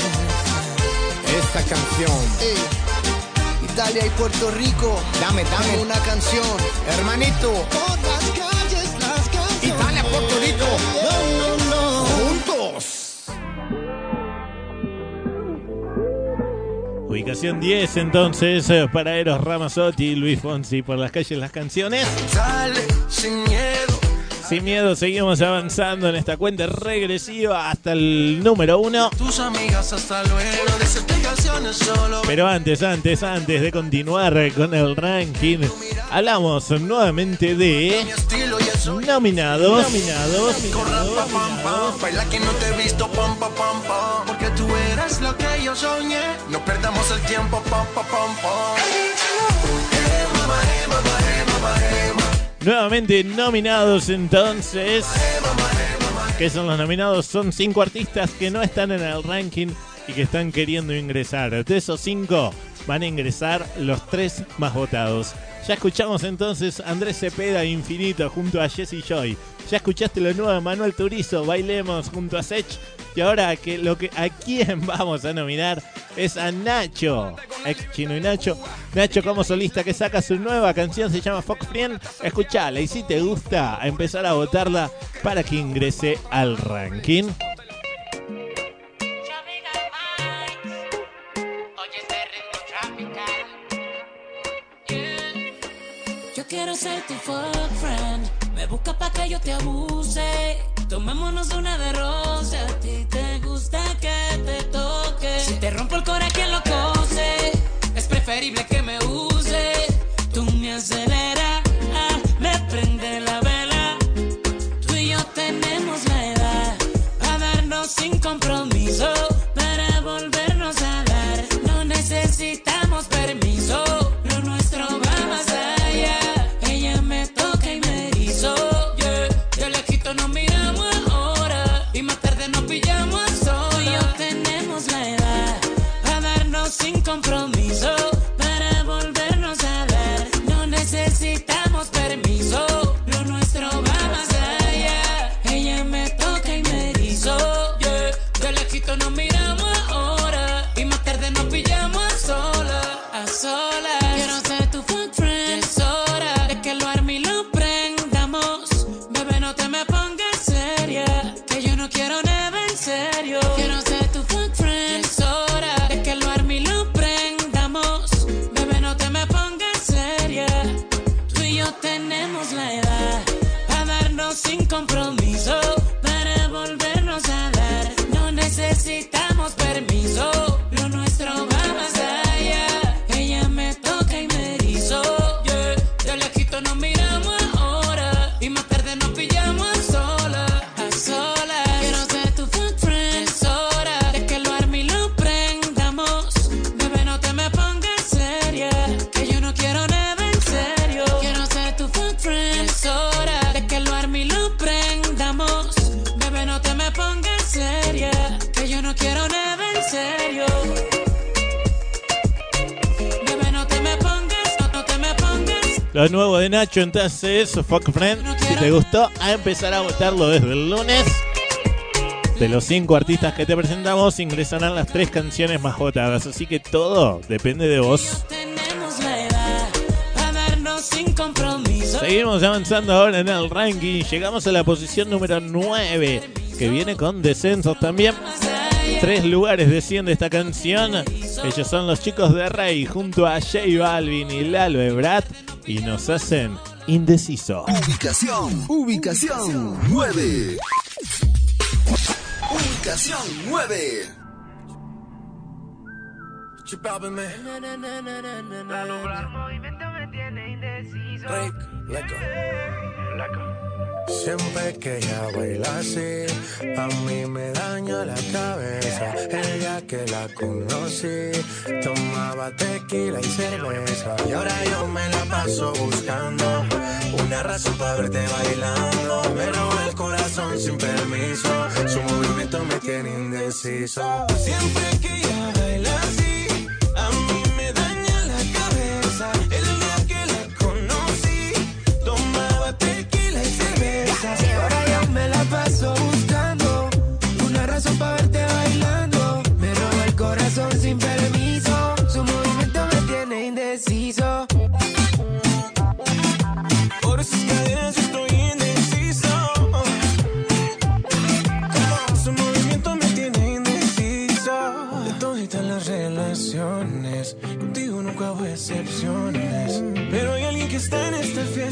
S21: Esta canción.
S18: Ey, Italia y Puerto Rico.
S21: Dame, dame.
S18: una canción.
S21: Hermanito,
S18: Por las calles las canciones.
S21: Italia, Puerto Rico.
S18: No, no, no.
S21: juntos.
S2: Ubicación 10 entonces eh, para Eros Ramazzotti y Luis Fonsi por las calles las canciones.
S17: Dale, sin miedo.
S2: Sin miedo seguimos avanzando en esta cuenta regresiva hasta el número 1.
S17: Tus amigas hasta luego. Explicaciones solo.
S2: Pero antes, antes, antes de continuar con el ranking, hablamos nuevamente de nominados. Nominados.
S17: Corra, pa, pam, pam. Baila que no te he visto, pam, pam, pam, pam. Porque tú eres lo que yo soñé. No perdamos el tiempo, pam, pam, pam, pam.
S2: Nuevamente nominados entonces. ¿Qué son los nominados? Son cinco artistas que no están en el ranking y que están queriendo ingresar. De esos cinco van a ingresar los tres más votados. Ya escuchamos entonces a Andrés Cepeda Infinito junto a Jesse Joy. Ya escuchaste lo nuevo de Manuel Turizo, Bailemos junto a Sech. Y ahora que lo que a quién vamos a nominar es a Nacho, ex Chino y Nacho. Nacho como solista que saca su nueva canción, se llama Fox Friend. Escuchala y si te gusta, a empezar a votarla para que ingrese al ranking.
S14: Quiero ser. Me busca pa' que yo te abuse. Tomémonos una de rosa. A ti te gusta que te toque. Si te rompo el corazón, ¿quién lo cose? Es preferible que me use. Tú me aceleras, ah, me prende la vela. Tú y yo tenemos la edad a darnos sin compromiso para volvernos a dar. No necesitamos permiso, darnos sin de
S2: Nacho entonces, Fuck Friend. Si te gustó, a empezar a votarlo desde el lunes. De los cinco artistas que te presentamos, ingresarán las tres canciones más votadas. Así que todo depende de vos. Seguimos avanzando ahora en el ranking. Llegamos a la posición número 9, que viene con descensos también. Tres lugares desciende esta canción. Ellos son los chicos de Rey junto a J Balvin y Lalo Ebrat y nos hacen indeciso.
S4: Ubicación, ubicación 9. Ubicación 9.
S3: Rick, leco. Siempre que ella baila así, a mí me daña la cabeza. El día que la conocí, tomaba tequila y cerveza. Y ahora yo me la paso buscando una razón para verte bailando. Me roba el corazón sin permiso, su movimiento me tiene indeciso. Siempre que ella baila así,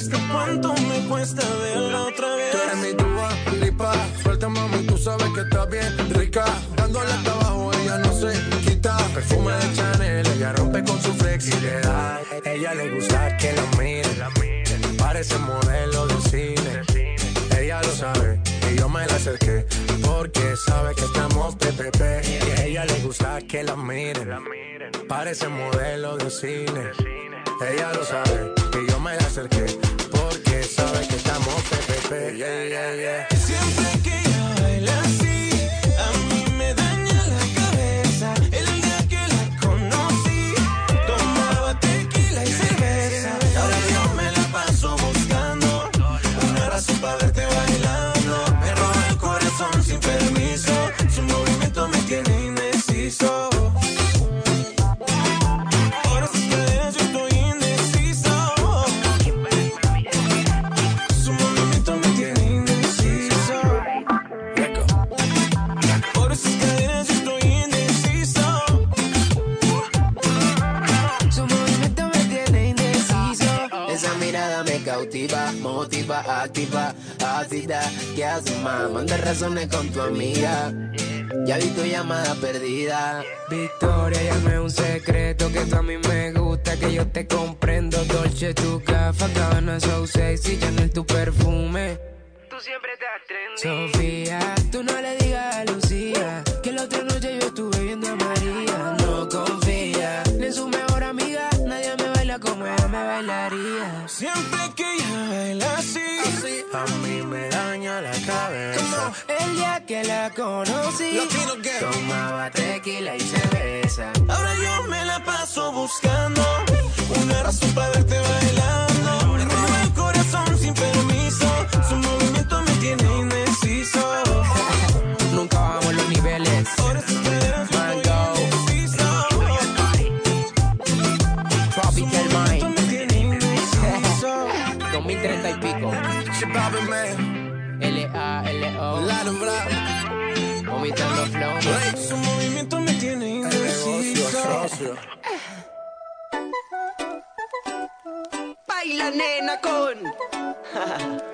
S17: fiesta. ¿Cuánto me cuesta verla otra vez?
S3: Tú eres mi tuba, lipa. Suelta, mami, tú sabes que estás bien rica. Dándole hasta abajo, ella no se quita. Perfume de Chanel, ella rompe con su flexibilidad. Ella le gusta que la miren. Parece modelo de cine. Ella lo sabe y yo me la acerqué. Porque sabe que estamos PPP. Y a ella le gusta que la miren. Parece modelo de cine. Ella lo sabe y yo me la acerqué. Porque sabe que estamos PPP. Yeah, yeah, yeah.
S17: Siempre que ella baila así, a mí me daña la cabeza. El día que la conocí, tomaba tequila y cerveza. Ahora yo me la paso buscando una razón para verte bailando. Me roba el corazón sin permiso, su movimiento me tiene indeciso.
S7: Motiva, activa, ácida. ¿Qué haces, más? Manda razones con tu amiga. Ya vi tu llamada perdida.
S8: Victoria, llame un secreto que tú a mí me gusta, que yo te comprendo. Dolce, tu gafa, cabana, so sexy, Chanel, tu perfume. Tú siempre estás trendy. Sofía, tú no le digas a Lucía que la otra noche yo estuve viendo a María. No confía ni en su mejor amiga, nadie me baila como ella me bailaría.
S17: Siempre que baila así,
S3: A mí me daña la cabeza.
S8: El día que la conocí, tomaba tequila y cerveza.
S17: ahora yo me la paso buscando una razón para verte bailando. Me roba el corazón sin permiso, su movimiento me tiene
S8: L-A-L-O. Vomitando flow.
S17: Su movimiento me tiene indeciso.
S7: Baila nena con.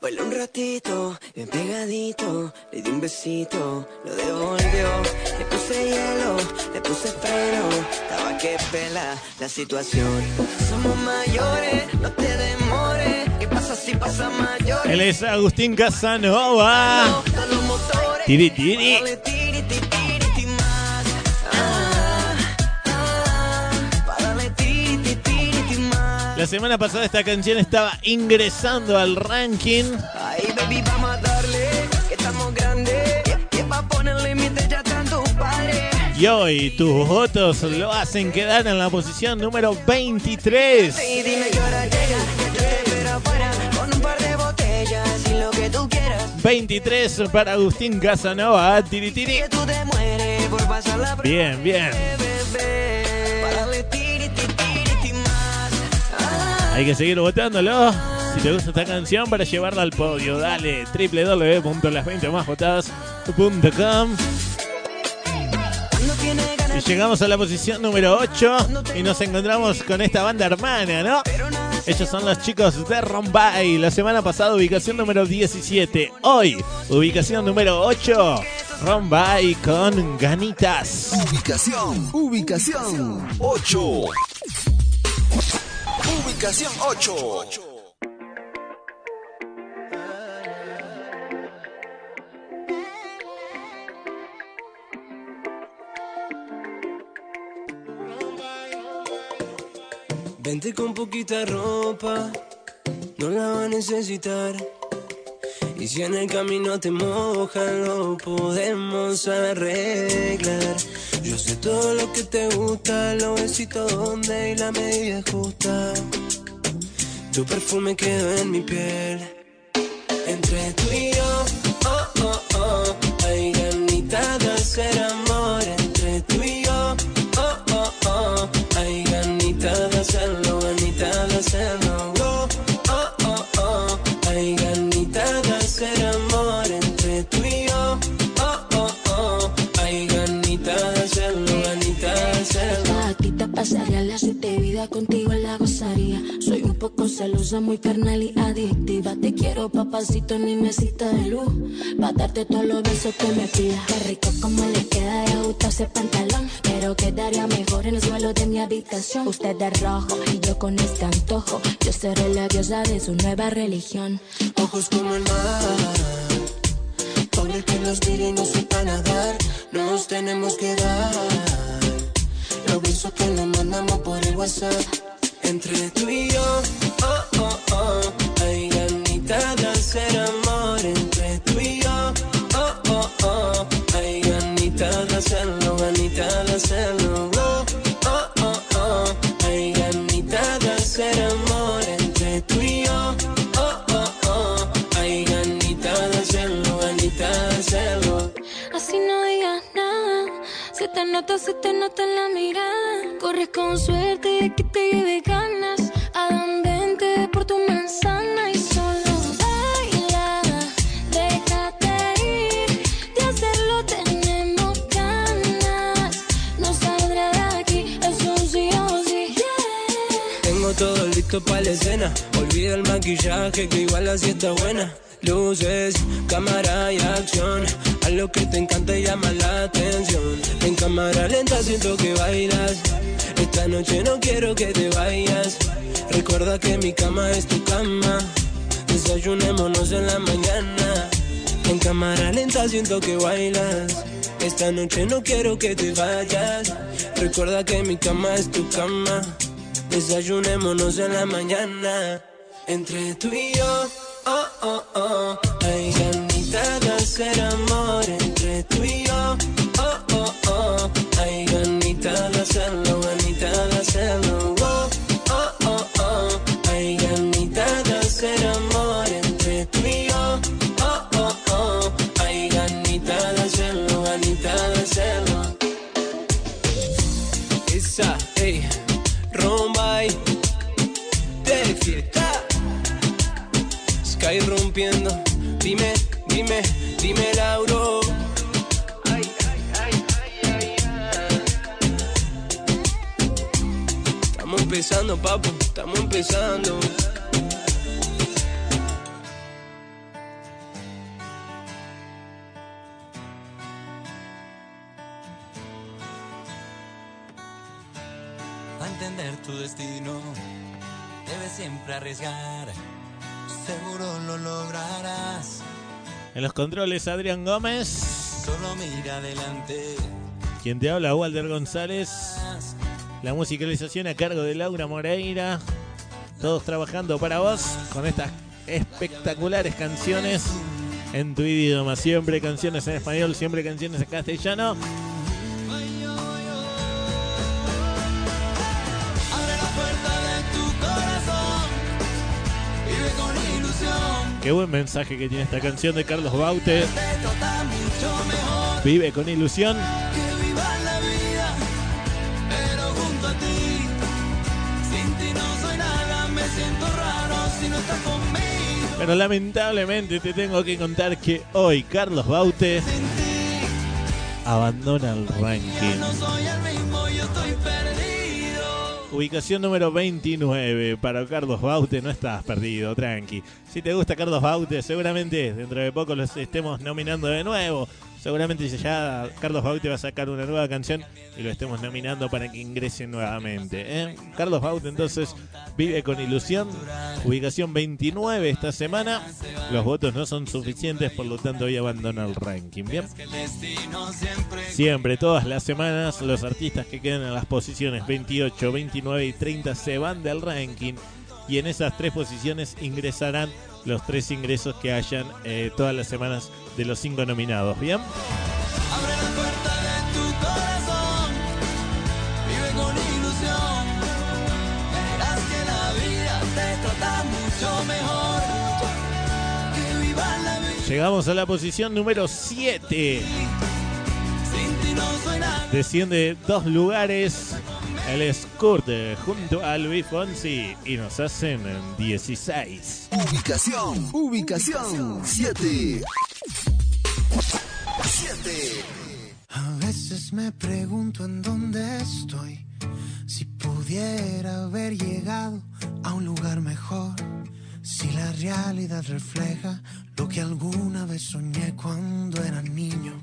S7: Baila un ratito, bien pegadito, le di un besito, lo devolvió, le puse hielo, le puse freno, estaba que pela la situación. Somos mayores, no te demores,
S2: Él es Agustín Casanova. Tiri, tiri. La semana pasada esta canción estaba ingresando al ranking.
S7: Ay, baby, vamos a darle, que estamos grandes, y pa' ponerle límite ya.
S2: Y hoy tus votos lo hacen quedar en la posición número 23.
S7: Y dime que hora llega, te con un par de botellas y lo que tú quieras.
S2: 23 para Agustín Casanova. Tiri, tiri.
S7: Que tú te mueres por pasar la prueba,
S2: Bien, bien.
S7: más.
S2: Hay que seguir votándolo. Si te gusta esta canción para llevarla al podio, dale www.las20másvotadas.com Y llegamos a la posición número 8 y nos encontramos con esta banda hermana, ¿no? Ellos son los chicos de Rombay. La semana pasada ubicación número 17. Hoy, ubicación número 8. Rombay con ganitas.
S4: Ubicación, ubicación 8. Ubicación 8.
S8: Vente con poquita ropa, no la va a necesitar. Y si en el camino te mojan, lo podemos arreglar. Yo sé todo lo que te gusta, los besitos donde y la medida justa. Tu perfume quedó en mi piel. Entre tú y
S6: pasaría la suerte vida contigo la gozaría. Soy un poco celosa, muy carnal y adictiva. Te quiero, papacito, ni mesita de luz. Pa' darte todos los besos que me pidas. Qué rico como le queda de gusto ese pantalón. Pero quedaría mejor en el suelo de mi habitación. Usted de rojo y yo con este antojo. Yo seré la diosa de su nueva religión.
S8: Ojos como el mar. Pobre que los mire y no sepa nadar. Nos tenemos que dar. Los besos que nos mandamos por el WhatsApp. Entre tú y yo, oh, oh, oh. Hay ganita de hacer amor. Entre tú y yo, oh, oh, oh. Hay ganita de hacerlo, ganita de hacerlo.
S6: Nota, se te nota en la mirada. Corres con suerte de que te lleve ganas. Adán, vente por tu manzana y solo baila. Déjate ir. De hacerlo tenemos ganas. No saldrá de aquí, es un sí o sí.
S8: Tengo todo listo para la escena. Olvida el maquillaje que igual así está buena. Luces, cámara y acción. A lo que te encanta y llama la atención. En cámara lenta siento que bailas. Esta noche no quiero que te vayas. Recuerda que mi cama es tu cama. Desayunémonos en la mañana. En cámara lenta siento que bailas. Esta noche no quiero que te vayas. Recuerda que mi cama es tu cama. Desayunémonos en la mañana. Entre tú y yo, oh, oh, oh. Hay ganita de hacer amor. Entre tú y yo, oh, oh, oh. Hay ganita de hacerlo, dime, dime, dime Lauro. Ay. Estamos empezando, papu, estamos empezando.
S22: A entender tu destino, debes siempre arriesgar. Seguro lo lograrás.
S2: En los controles, Adrián Gómez.
S22: Solo mira adelante.
S2: Quien te habla, Walter González. La musicalización a cargo de Laura Moreira. Todos trabajando para vos con estas espectaculares canciones en tu idioma. Siempre canciones en español, siempre canciones en castellano. Qué buen mensaje que tiene esta canción de Carlos Baute. Vive con ilusión.
S22: Pero
S2: lamentablemente te tengo que contar que hoy Carlos Baute abandona el ranking. Ubicación número 29 para Carlos Baute, no estás perdido, tranqui. Si te gusta Carlos Baute, seguramente dentro de poco los estemos nominando de nuevo. Seguramente ya Carlos Baute va a sacar una nueva canción y lo estemos nominando para que ingrese nuevamente. ¿eh? Carlos Baute entonces vive con ilusión. Ubicación 29 esta semana. Los votos no son suficientes, por lo tanto hoy abandona el ranking. Bien.
S22: Siempre,
S2: todas las semanas, los artistas que quedan en las posiciones 28, 29 y 30 se van del ranking y en esas tres posiciones ingresarán los tres ingresos que hayan eh, todas las semanas de los cinco nominados. ¿Bien?
S22: Abre la puerta de tu corazón. Vive con ilusión. Verás que la vida te trata mucho mejor. Que viva la vida.
S2: Llegamos a la posición número 7.
S22: Sin ti no soy nada.
S2: Desciende dos lugares. El Scoot junto a Luis Fonsi y nos hacen 16.
S4: Ubicación, ubicación 7. 7.
S18: A veces me pregunto en dónde estoy. Si pudiera haber llegado a un lugar mejor, si la realidad refleja lo que alguna vez soñé cuando era niño.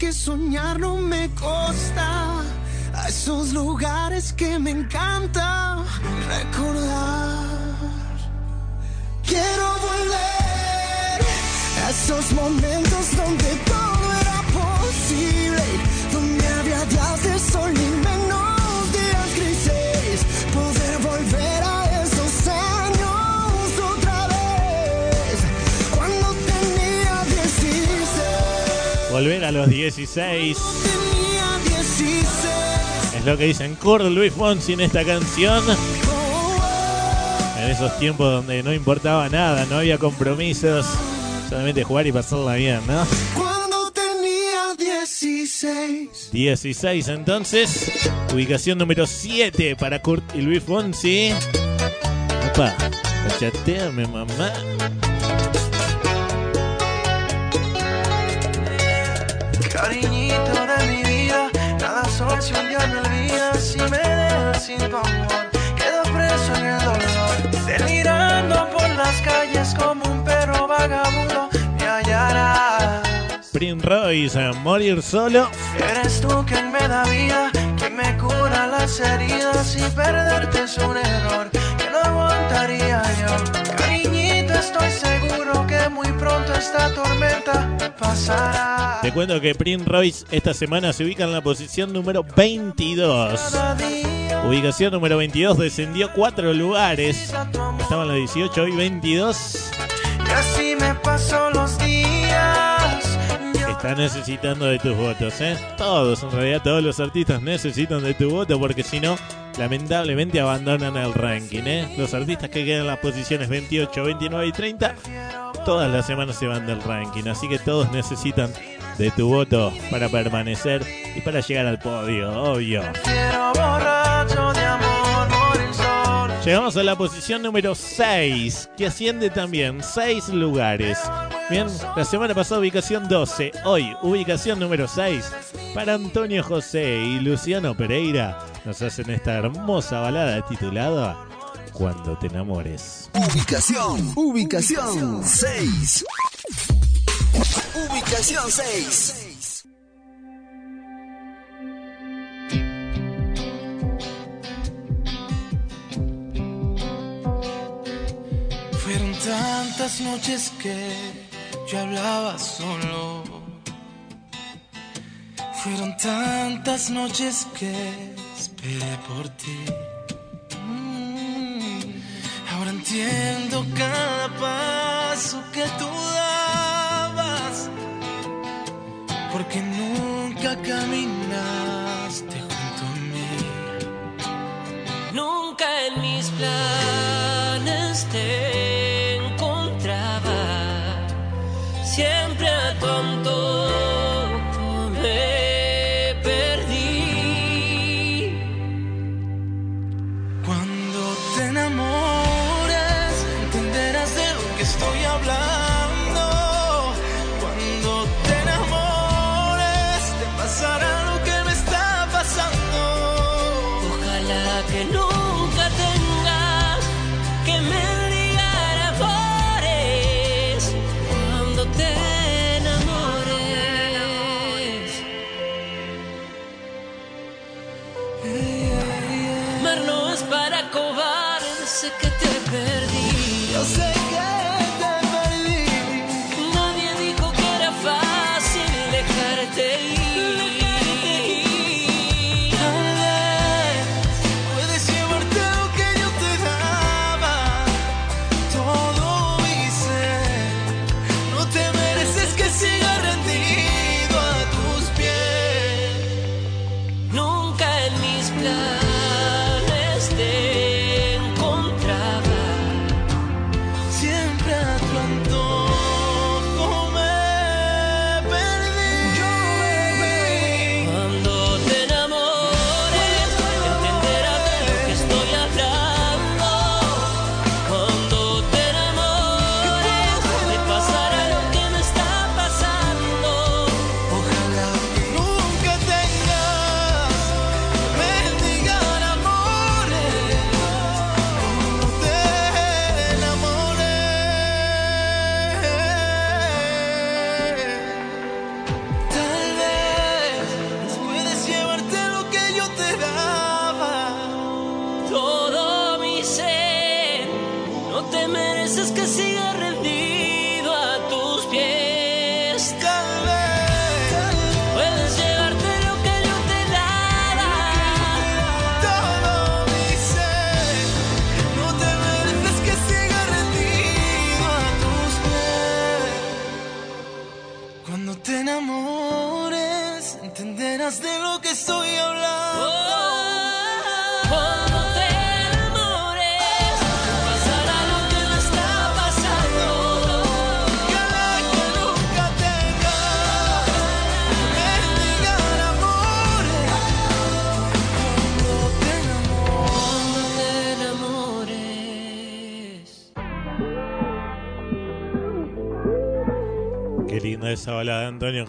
S18: que soñar no me costaba. A esos lugares que me encanta recordar. Quiero volver a esos momentos donde todo Volver a
S2: los 16.
S18: Tenía 16.
S2: Es lo que dicen Kurt Luis Fonsi en esta canción. En esos tiempos donde no importaba nada, no había compromisos. Solamente jugar y pasarla bien, ¿no?
S18: Cuando tenía 16.
S2: 16 entonces. Ubicación número 7 para Kurt y Luis Fonsi. Opa, chateame mamá.
S8: Cariñito de mi vida, cada sol si un día me olvidas Si me dejas sin tu amor, quedo preso en el dolor. Delirando por las calles como un perro vagabundo Me hallarás.
S2: Prince Royce, morir solo.
S8: Eres tú quien me da vida, quien me cura las heridas Y perderte es un error que no aguantaría yo. Cariñito, seguro que muy pronto esta tormenta pasará
S2: Te cuento que Prince Royce esta semana se ubica en la posición número 22. Ubicación número 22 descendió 4 lugares. Estaban los 18 y 22.
S8: Y así me paso los días.
S2: Está necesitando de tus votos, ¿eh? Todos, en realidad, todos los artistas necesitan de tu voto porque si no, lamentablemente abandonan el ranking, ¿eh? Los artistas que quedan en las posiciones 28, 29 y 30 todas las semanas se van del ranking, así que todos necesitan de tu voto para permanecer y para llegar al podio, obvio. Llegamos a la posición número 6, que asciende también 6 lugares. Bien, la semana pasada ubicación 12, hoy ubicación número 6 para Antonio José y Luciano Pereira. Nos hacen esta hermosa balada titulada Cuando te enamores.
S4: Ubicación, ubicación 6. Ubicación 6.
S18: Tantas noches que yo hablaba solo. Fueron tantas noches que esperé por ti. Mm, Ahora entiendo cada paso que tú dabas. Porque nunca caminaste junto a mí.
S23: Nunca en mis planes te Siempre a tu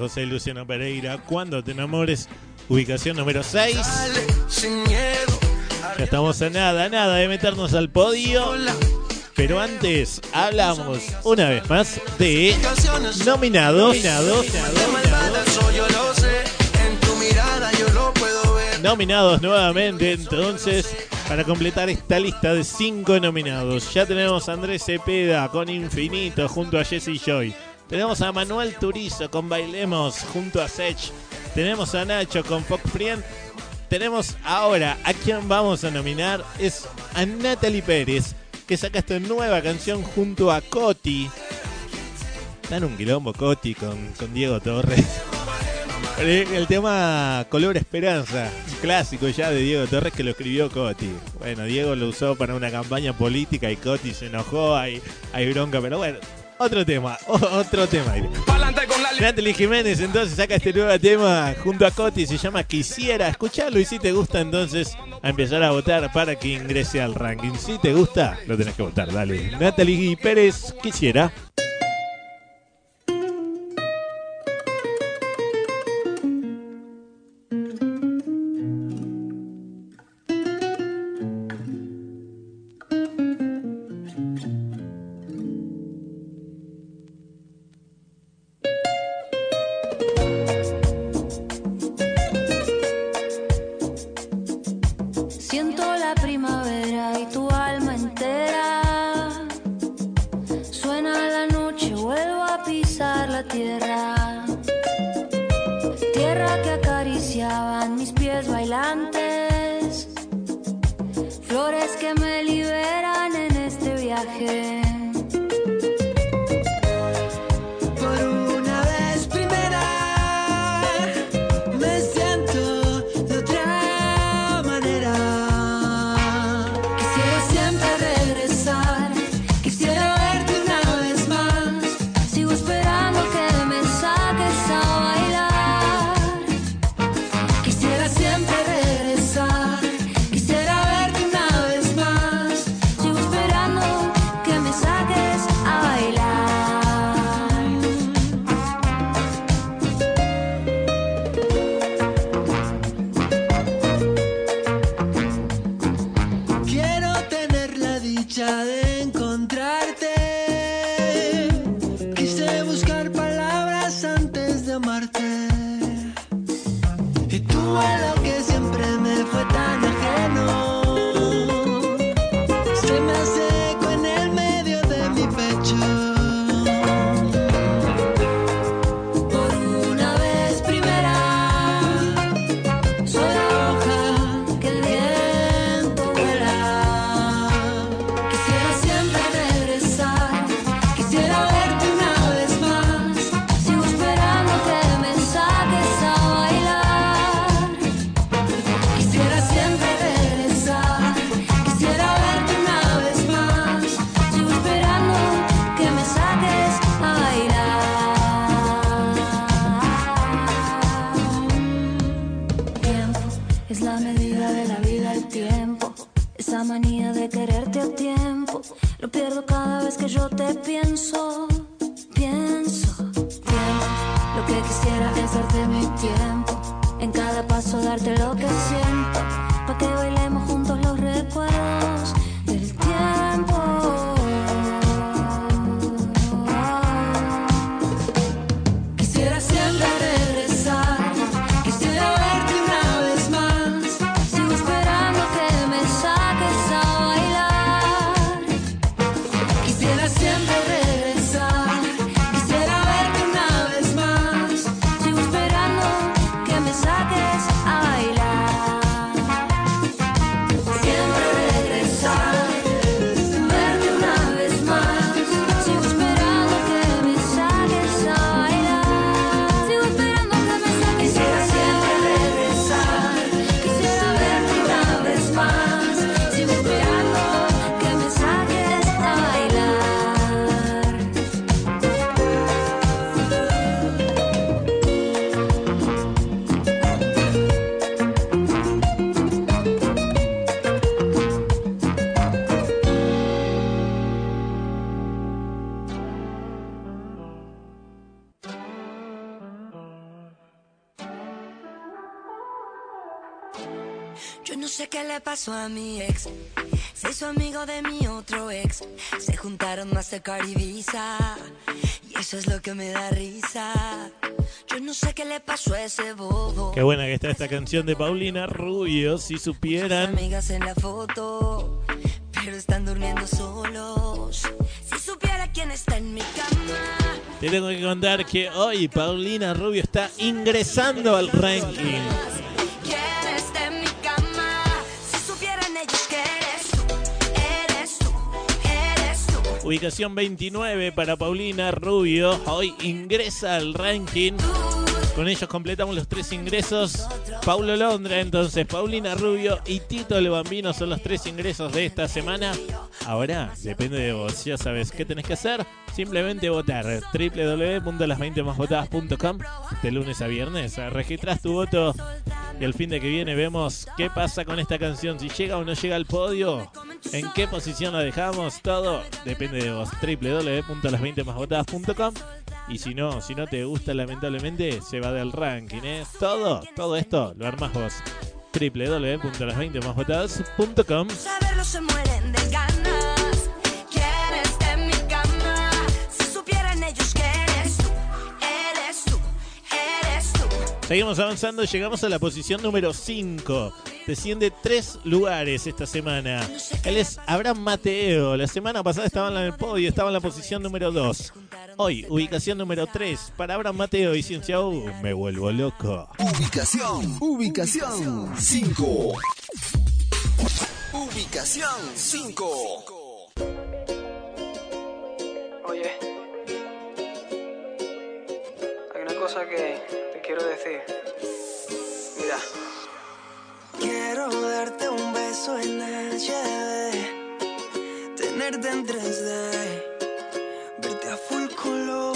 S2: José Luciano Pereira. Cuando te enamores, ubicación número 6.
S18: Sin miedo.
S2: Ya estamos a nada, nada de meternos al podio. Pero antes hablamos una vez más de nominados. Nominados. Nominados nuevamente, entonces, para completar esta lista de cinco nominados. Ya tenemos a Andrés Cepeda con Infinito junto a Jesse Joy. Tenemos a Manuel Turizo con Bailemos junto a Sech. Tenemos a Nacho con Fox Friend. Tenemos ahora a quien vamos a nominar es a Natalie Pérez, que saca esta nueva canción junto a Coti. Dan un quilombo Coti con, Diego Torres. El, tema Color Esperanza, clásico ya de Diego Torres que lo escribió Coti. Bueno, Diego lo usó para una campaña política y Coti se enojó, hay, hay bronca, pero bueno,
S14: otro tema, otro tema. Natalie Jiménez entonces saca este nuevo tema junto a Coti, se llama Quisiera escucharlo y si te gusta entonces a empezar a votar para que ingrese al ranking. Si te gusta, lo tenés que votar, dale. Natalie Pérez, Quisiera.
S9: pasó a mi ex. Se hizo amigo de mi otro ex. Se juntaron Mastercard y Visa. Y eso es lo que me da risa. Yo no sé qué le pasó a ese bobo.
S14: Qué buena que está esta canción de Paulina Rubio, si supieran.
S9: Sus amigas en la foto, pero están durmiendo solos. Si supiera quién está en mi cama.
S14: Te tengo que contar que hoy Paulina Rubio está ingresando al ranking. Ubicación 29 para Paulina Rubio. Hoy ingresa al ranking
S2: con ellos completamos los tres ingresos. Paulo Londra, entonces, Paulina Rubio y Tito el Bambino son los tres ingresos de esta semana. Ahora depende de vos. Ya sabes qué tenés que hacer. Simplemente votar www.las20másvotadas.com de lunes a viernes. Registras tu voto y el fin de que viene vemos qué pasa con esta canción. Si llega o no llega al podio. En qué posición la dejamos. Todo depende de vos. www.las20másvotadas.com y si no, si no te gusta, lamentablemente, se va del ranking, ¿eh? Todo, todo esto lo armas vos. www.las20másvotadas.com
S9: Saberlo se mueren de ganas.
S2: Seguimos avanzando, llegamos a la posición número 5. Desciende tres lugares esta semana. Él es Abraham Mateo. La semana pasada estaba en el podio, estaba en la posición número 2. Hoy, ubicación número 3 para Abraham Mateo y Ciencia U. Me vuelvo loco.
S4: Ubicación, ubicación 5. Ubicación 5.
S24: Oye, cosa que te quiero decir. Mira.
S18: Quiero darte un beso en HD, tenerte en 3D, verte a full color,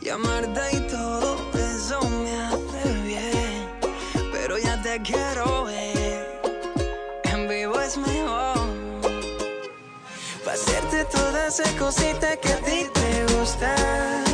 S18: llamarte y todo eso me hace bien, pero ya te quiero ver, en vivo es mejor, pa' hacerte todas esas cositas que a ti te gustan,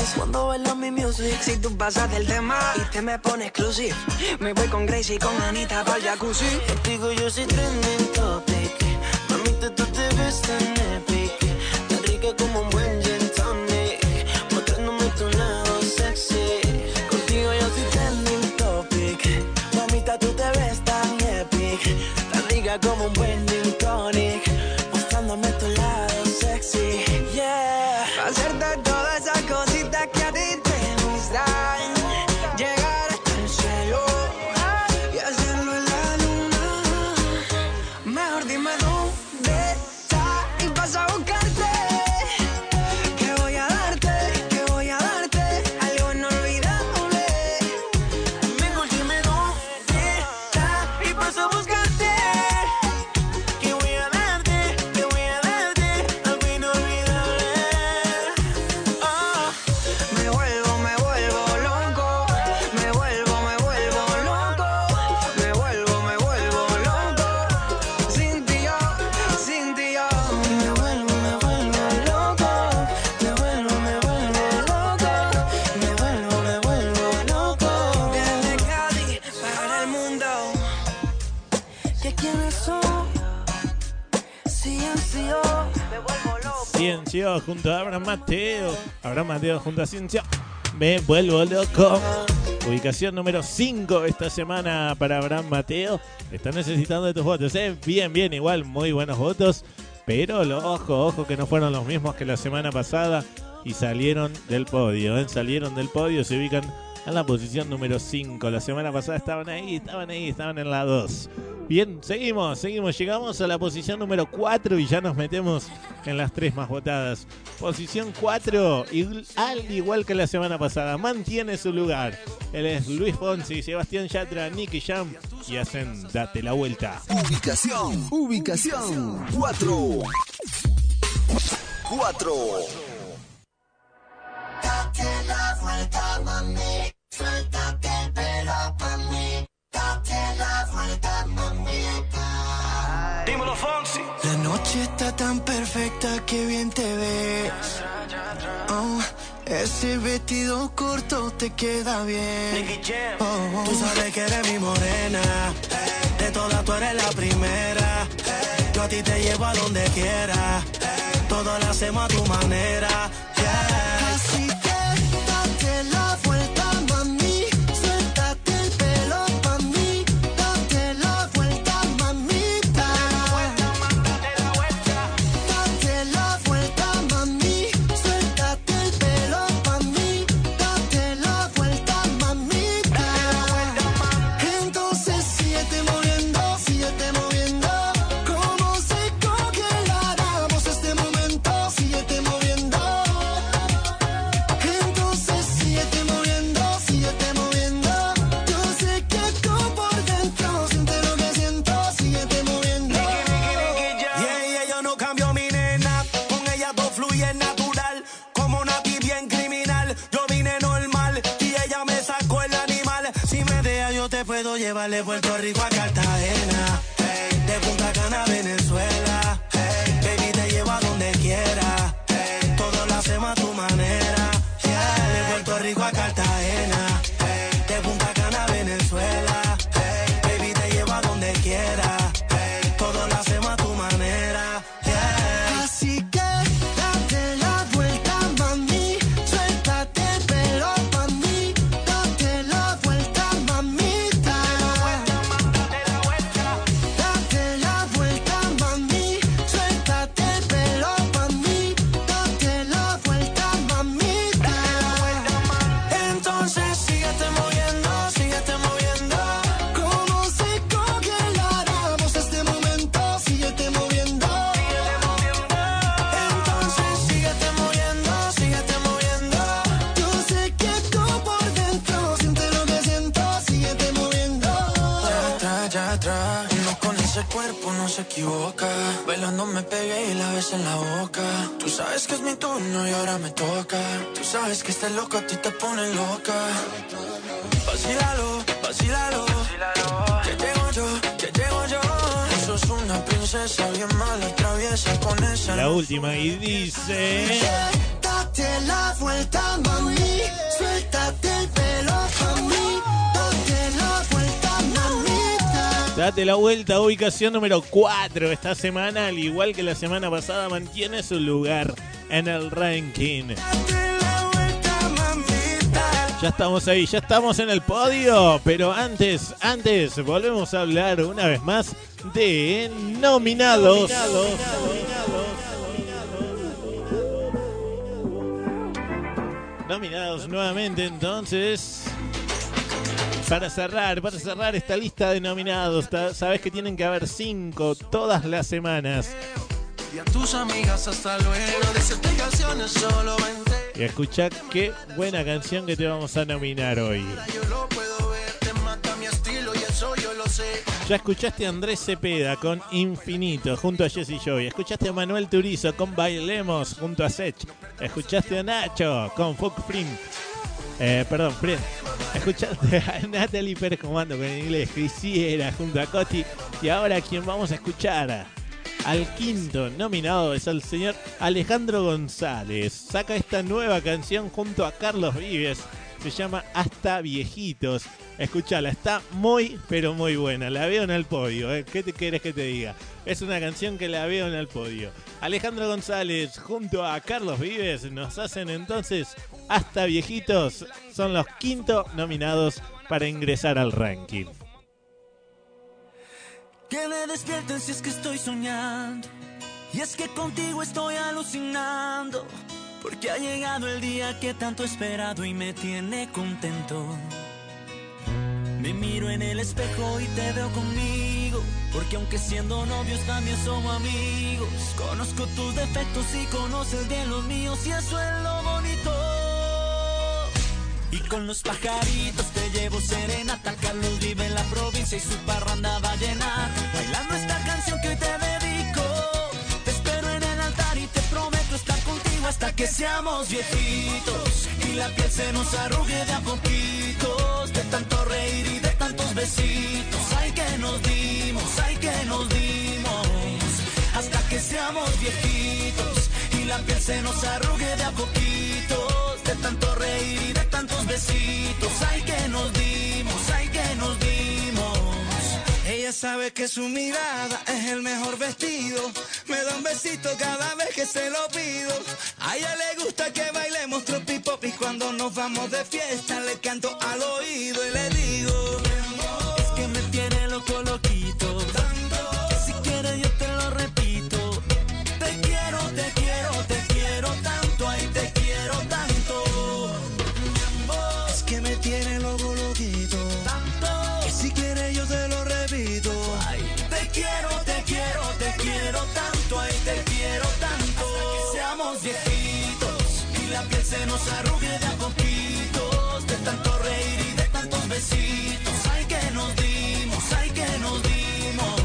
S18: Tetris cuando bailas mi music. Si tú pasas del tema y te me pones exclusive, me voy con Gracie y con Anita para jacuzzi. Contigo yo soy trending topic. Mamita, tú te ves tan
S2: Mateo. Junto a Ciencio. Me vuelvo loco. Ubicación número 5 esta semana para Abraham Mateo. Está necesitando de tus votos. ¿eh? Bien, bien, igual, muy buenos votos. Pero lo- ojo, ojo que no fueron los mismos que la semana pasada y salieron del podio. ¿eh? Salieron del podio, se ubican en la posición número 5. La semana pasada estaban ahí, estaban ahí, estaban en la 2. Bien, seguimos, seguimos. Llegamos a la posición número 4 y ya nos metemos en las tres más votadas. Posición 4, y al igual que la semana pasada, mantiene su lugar. Él es Luis Fonsi, Sebastián Yatra, Nicky Jam y hacen Date la vuelta.
S4: Ubicación, ubicación 4. 4.
S18: Date la vuelta, mami. Suéltate el pelo pa' mí. Date la vuelta, mamita.
S24: Dímelo, Fonsi.
S18: La noche
S12: noche está tan perfecta que bien te ves. Oh, ese vestido corto te queda bien. Oh,
S18: Tú sabes que eres mi morena. De todas tú eres la primera. Yo a ti te llevo a donde quiera. Todo lo hacemos a tu manera. Yeah. Te puedo llevar de Puerto Rico a Cartagena. De Punta Cana Venezuela. Te
S17: pone loca. Vacílalo, vacílalo. Que llego yo, que llego yo. Tú sos una princesa bien mala, traviesa con esa.
S2: La última y dice...
S12: Date la vuelta, mami. Suéltate el pelo pa' mí. Date la vuelta, mamita.
S2: Date la vuelta, ubicación número 4 esta semana, al igual que la semana pasada, mantiene su lugar en el ranking. Ya estamos ahí, ya estamos en el podio, pero antes, antes, volvemos a hablar una vez más de nominados. Nominados nuevamente entonces. Para cerrar, para cerrar esta lista de nominados, sabes que tienen que haber cinco todas las semanas.
S18: Y a tus amigas hasta luego. Solo 20.
S2: Y escucha qué buena canción que te vamos a nominar hoy. Ya escuchaste a Andrés Cepeda con Infinito junto a Jesse Joy. Escuchaste a Manuel Turizo con Bailemos junto a Sech. Escuchaste a Nacho con Folk Frim. Eh, perdón, Fred. Escuchaste a Natalie Pérez Comando con inglés. Quisiera junto a Coti. Y ahora quien vamos a escuchar al quinto nominado es el señor Alejandro González. Saca esta nueva canción junto a Carlos Vives. Se llama Hasta Viejitos. Escuchala, está muy, pero muy buena. La veo en el podio. ¿eh? ¿Qué te quieres que te diga? Es una canción que la veo en el podio. Alejandro González junto a Carlos Vives nos hacen entonces Hasta Viejitos. Son los quinto nominados para ingresar al ranking.
S22: Que me despierten si es que estoy soñando. Y es que contigo estoy alucinando. Porque ha llegado el día que tanto he esperado y me tiene contento. Me miro en el espejo y te veo conmigo. Porque aunque siendo novios también somos amigos. Conozco tus defectos y conoces bien los míos y eso es lo bonito. Y con los pajaritos te llevo serenata. Carlos vive en la provincia y su parranda va a llenar. Bailando esta canción que hoy te dedico. Te espero en el altar y te prometo estar contigo hasta que seamos viejitos. Y la piel se nos arrugue de a poquitos. De tanto reír y de tantos besitos. Ay que nos dimos, ay que nos dimos. Hasta que seamos viejitos la piel se nos arrugue de a poquitos, de tanto reír y de tantos besitos. Ay, que nos dimos, ay, que nos dimos. Ella sabe que su mirada es el mejor vestido. Me da un besito cada vez que se lo pido. A ella le gusta que bailemos tropi pop y cuando nos vamos de fiesta le canto al oído y le digo se nos arrugue de a poquitos. De tanto reír y de tantos besitos. Ay que nos dimos, ay que nos dimos.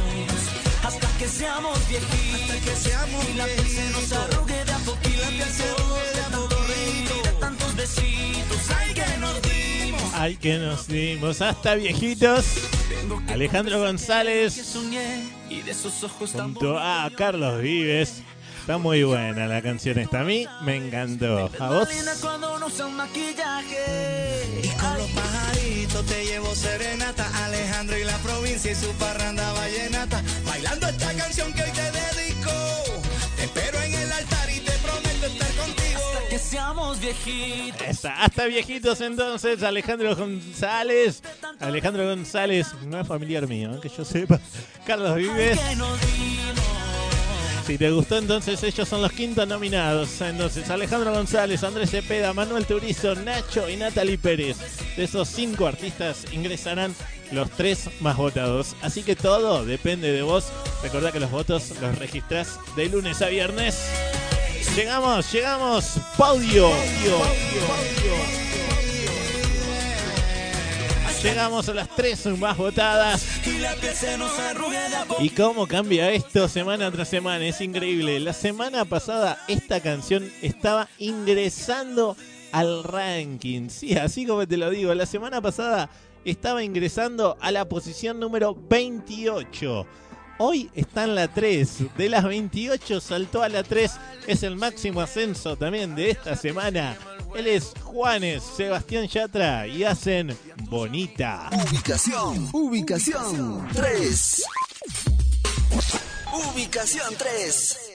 S22: Hasta que seamos viejitos. Hasta que seamos y la piel se nos arrugue de a poquito. Y la piel se arrugue de a tanto reír y de tantos besitos. Ay que nos dimos.
S2: Ay, que nos dimos hasta viejitos. Alejandro González
S22: Soñé y de esos ojos tan
S2: junto a Carlos Vives. Está muy buena la canción esta. A mí me encantó. ¿A vos?
S22: Y con los pajaritos te llevo serenata. Alejandro y la provincia y su parranda vallenata. Bailando esta canción que hoy te dedico. Te espero en el altar y te prometo estar contigo. Hasta que seamos viejitos.
S2: Está hasta viejitos entonces, Alejandro González. Alejandro González, no es familiar mío, que yo sepa. Carlos Vives.
S22: Que nos dimos.
S2: Si te gustó, entonces ellos son los quintos nominados. Entonces, Alejandro González, Andrés Cepeda, Manuel Turizo, Nacho y Natalie Pérez. De esos cinco artistas ingresarán los tres más votados. Así que todo depende de vos. Recordá que los votos los registrás de lunes a viernes. Llegamos, llegamos. Podio. Llegamos a las tres más votadas.
S22: Y la piel se nos arrugue de a
S2: ¿Y cómo cambia esto semana tras semana? Es increíble. La semana pasada esta canción estaba ingresando al ranking. Sí, así como te lo digo. La semana pasada estaba ingresando a la posición número 28. Hoy está en la 3. De las 28 saltó a la 3. Es el máximo ascenso también de esta semana. Él es Juanes, Sebastián Yatra y hacen Bonita.
S4: Ubicación, ubicación 3. Ubicación 3.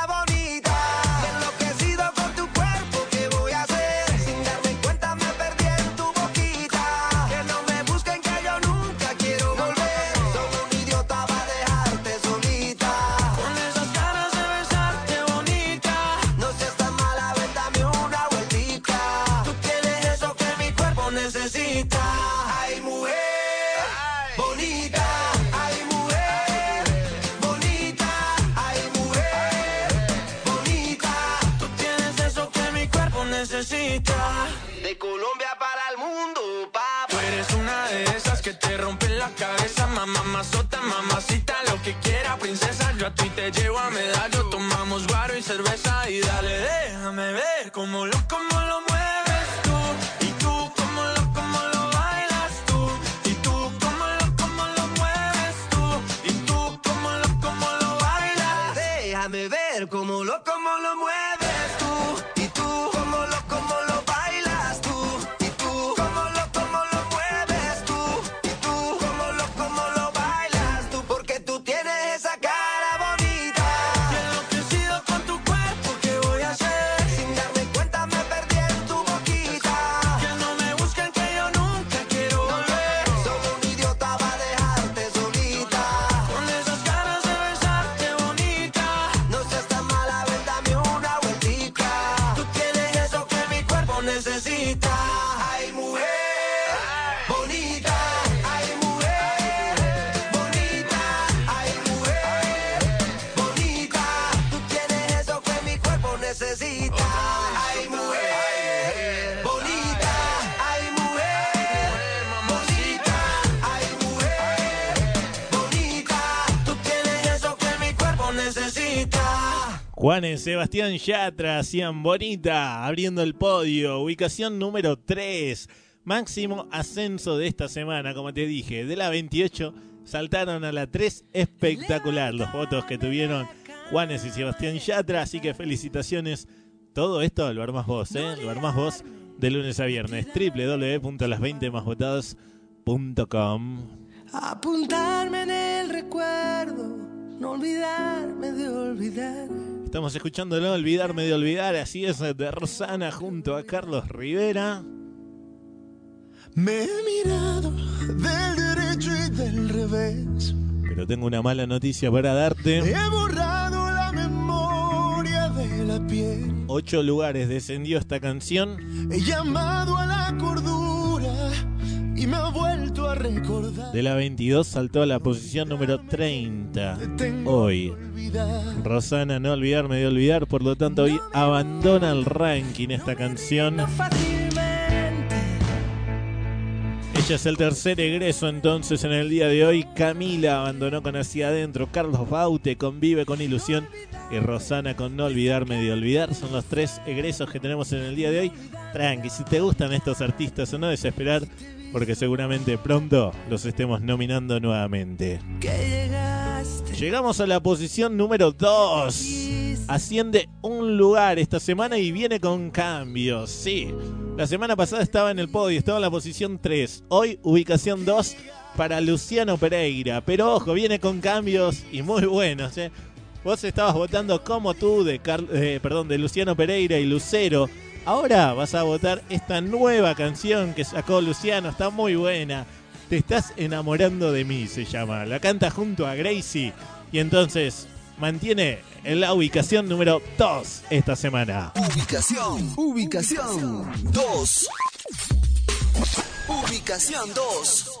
S22: rompen la cabeza, mamá, mazota, mamacita, lo que quiera, princesa. Yo a ti te llevo a medallo, tomamos guaro y cerveza y dale, déjame ver cómo lo, cómo lo
S2: Sebastián Yatra hacían bonita, abriendo el podio, ubicación número 3. Máximo ascenso de esta semana, como te dije, de la 28 saltaron a la 3. Espectacular los votos que tuvieron Juanes y Sebastián Yatra, así que felicitaciones. Todo esto lo armás vos, ¿eh? Lo armás vos de lunes a viernes. www.las20másvotadas.com
S25: Apuntarme en el recuerdo, no olvidarme de olvidar.
S2: Estamos escuchando No Olvidarme de Olvidar, así es, de Rosana junto a Carlos Rivera.
S11: Me he mirado del derecho y del revés.
S2: Pero tengo una mala noticia para darte.
S11: He borrado la memoria de la piel.
S2: Ocho lugares descendió esta canción.
S11: He llamado a la cordura y me ha vuelto a recordar.
S2: De la 22 saltó a la posición número 30. Hoy. Rosana, no olvidarme de olvidar, por lo tanto hoy abandona el ranking esta canción. Ella es el tercer egreso entonces en el día de hoy. Camila abandonó con Hacia Adentro. Carlos Baute convive con Ilusión. Y Rosana con No Olvidarme de Olvidar. Son los tres egresos que tenemos en el día de hoy. Tranqui, si te gustan estos artistas o no desesperar, porque seguramente pronto los estemos nominando nuevamente. Llegamos a la posición número 2. Asciende un lugar esta semana y viene con cambios. Sí, la semana pasada estaba en el podio, estaba en la posición 3. Hoy ubicación 2 para Luciano Pereira. Pero ojo, viene con cambios y muy buenos. ¿eh? Vos estabas votando como tú de, Car- eh, perdón, de Luciano Pereira y Lucero. Ahora vas a votar esta nueva canción que sacó Luciano. Está muy buena. Te estás enamorando de mí, se llama. La canta junto a Gracie. Y entonces mantiene en la ubicación número 2 esta semana.
S4: Ubicación, ubicación 2. Ubicación 2.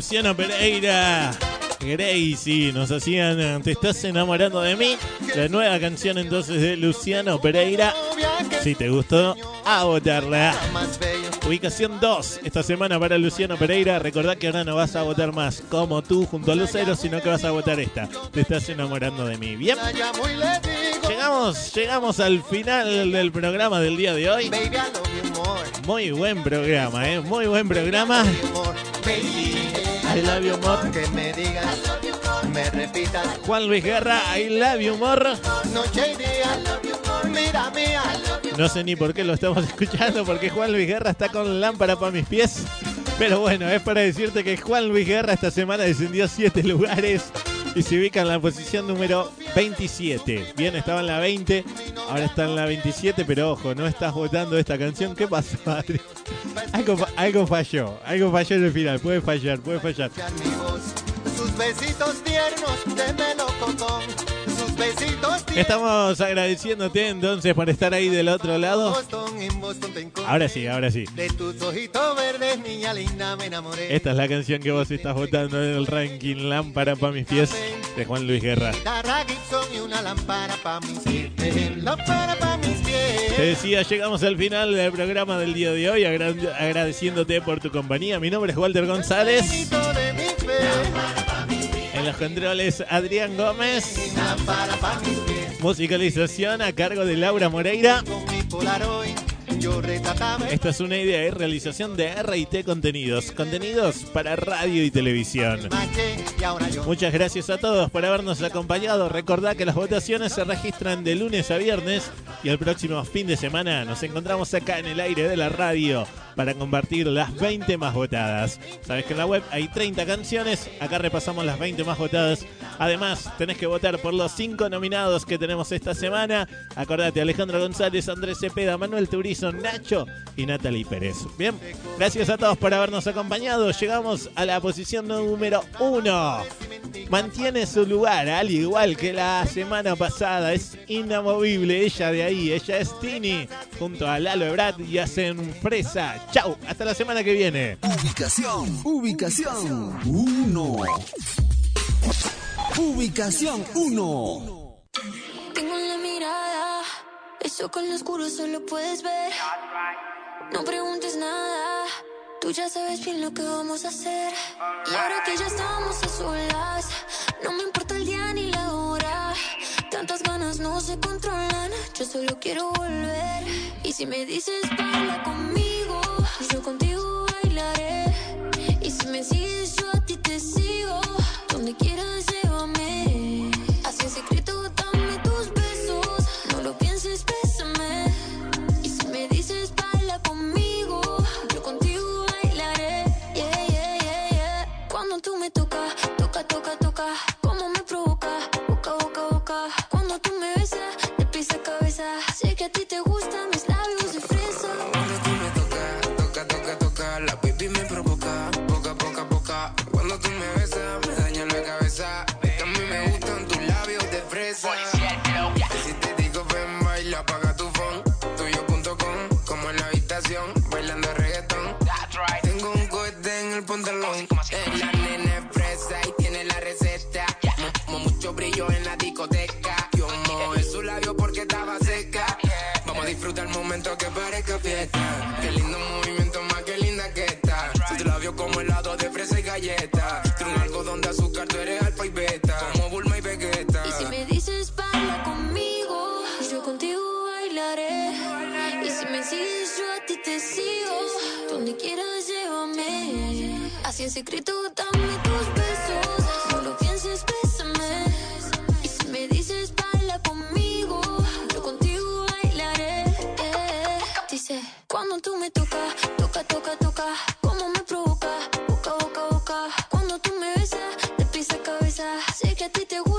S2: Luciano Pereira. Gracie nos hacían eh, Te estás enamorando de mí. La nueva canción entonces de Luciano Pereira. Si te gustó, a votarla. Ubicación 2 esta semana para Luciano Pereira. Recordá que ahora no vas a votar más como tú junto a Lucero, sino que vas a votar esta. Te estás enamorando de mí. Bien. Llegamos, llegamos al final del programa del día de hoy. Muy buen programa, ¿eh? Muy buen programa. I love you more.
S11: Que me digas, me repitas,
S2: Juan Luis Guerra, I love you more.
S11: noche y día, mira mía.
S2: No sé ni por qué lo estamos escuchando, porque Juan Luis Guerra está con lámpara para mis pies. Pero bueno, es para decirte que Juan Luis Guerra esta semana descendió 7 lugares y se ubica en la posición número 27. Bien, estaba en la 20, ahora está en la 27, pero ojo, no estás votando esta canción. ¿Qué pasó, Adri? Algo, algo falló, algo falló en el final, puede fallar, puede fallar.
S11: Besitos.
S2: Estamos agradeciéndote entonces por estar ahí del otro lado. Ahora sí, ahora sí.
S11: De tus ojitos verdes, niña linda, me enamoré.
S2: Esta es la canción que vos estás votando en el ranking Lámpara para mis pies de Juan Luis Guerra. Te decía, llegamos al final del programa del día de hoy, agra- agradeciéndote por tu compañía. Mi nombre es Walter González. En los controles, Adrián Gómez. Musicalización a cargo de Laura Moreira. Esta es una idea y realización de RT Contenidos. Contenidos para radio y televisión. Muchas gracias a todos por habernos acompañado. Recordá que las votaciones se registran de lunes a viernes y el próximo fin de semana nos encontramos acá en el aire de la radio para compartir las 20 más votadas. Sabes que en la web hay 30 canciones, acá repasamos las 20 más votadas. Además, tenés que votar por los 5 nominados que tenemos esta semana. Acordate, Alejandro González, Andrés Cepeda, Manuel Turizo, Nacho y Natalie Pérez. Bien, gracias a todos por habernos acompañado. Llegamos a la posición número 1 mantiene su lugar, al igual que la semana pasada. Es inamovible ella de ahí. Ella es Tini, junto a Lalo Ebrard y hacen fresa. Chau, hasta la semana que viene.
S4: Ubicación, ubicación 1. Ubicación 1.
S6: Tengo en la mirada, eso con lo oscuro solo puedes ver. No preguntes nada, tú ya sabes bien lo que vamos a hacer. Y ahora que ya estamos a solas, no me importa el día ni la hora. Tantas ganas no se controlan, yo solo quiero volver. Y si me dices baila conmigo, yo contigo bailaré. Y si me sigues, yo a ti te sigo. Donde quieras, llévame. Que a ti te gustan
S23: galleta. Tiene un algodón de azúcar, tú eres alfa y beta. Como Bulma y Vegeta.
S6: Y si me dices baila conmigo, yo contigo bailaré. Y si me sigues, yo a ti te sigo. Donde quieras, llévame. Así en secreto, dame tus besos. No lo pienses, bésame. Y si me dices baila conmigo, yo contigo bailaré. Yeah. Dice, cuando tú me tocas, toca, toca, toca. Sé que a ti te gustan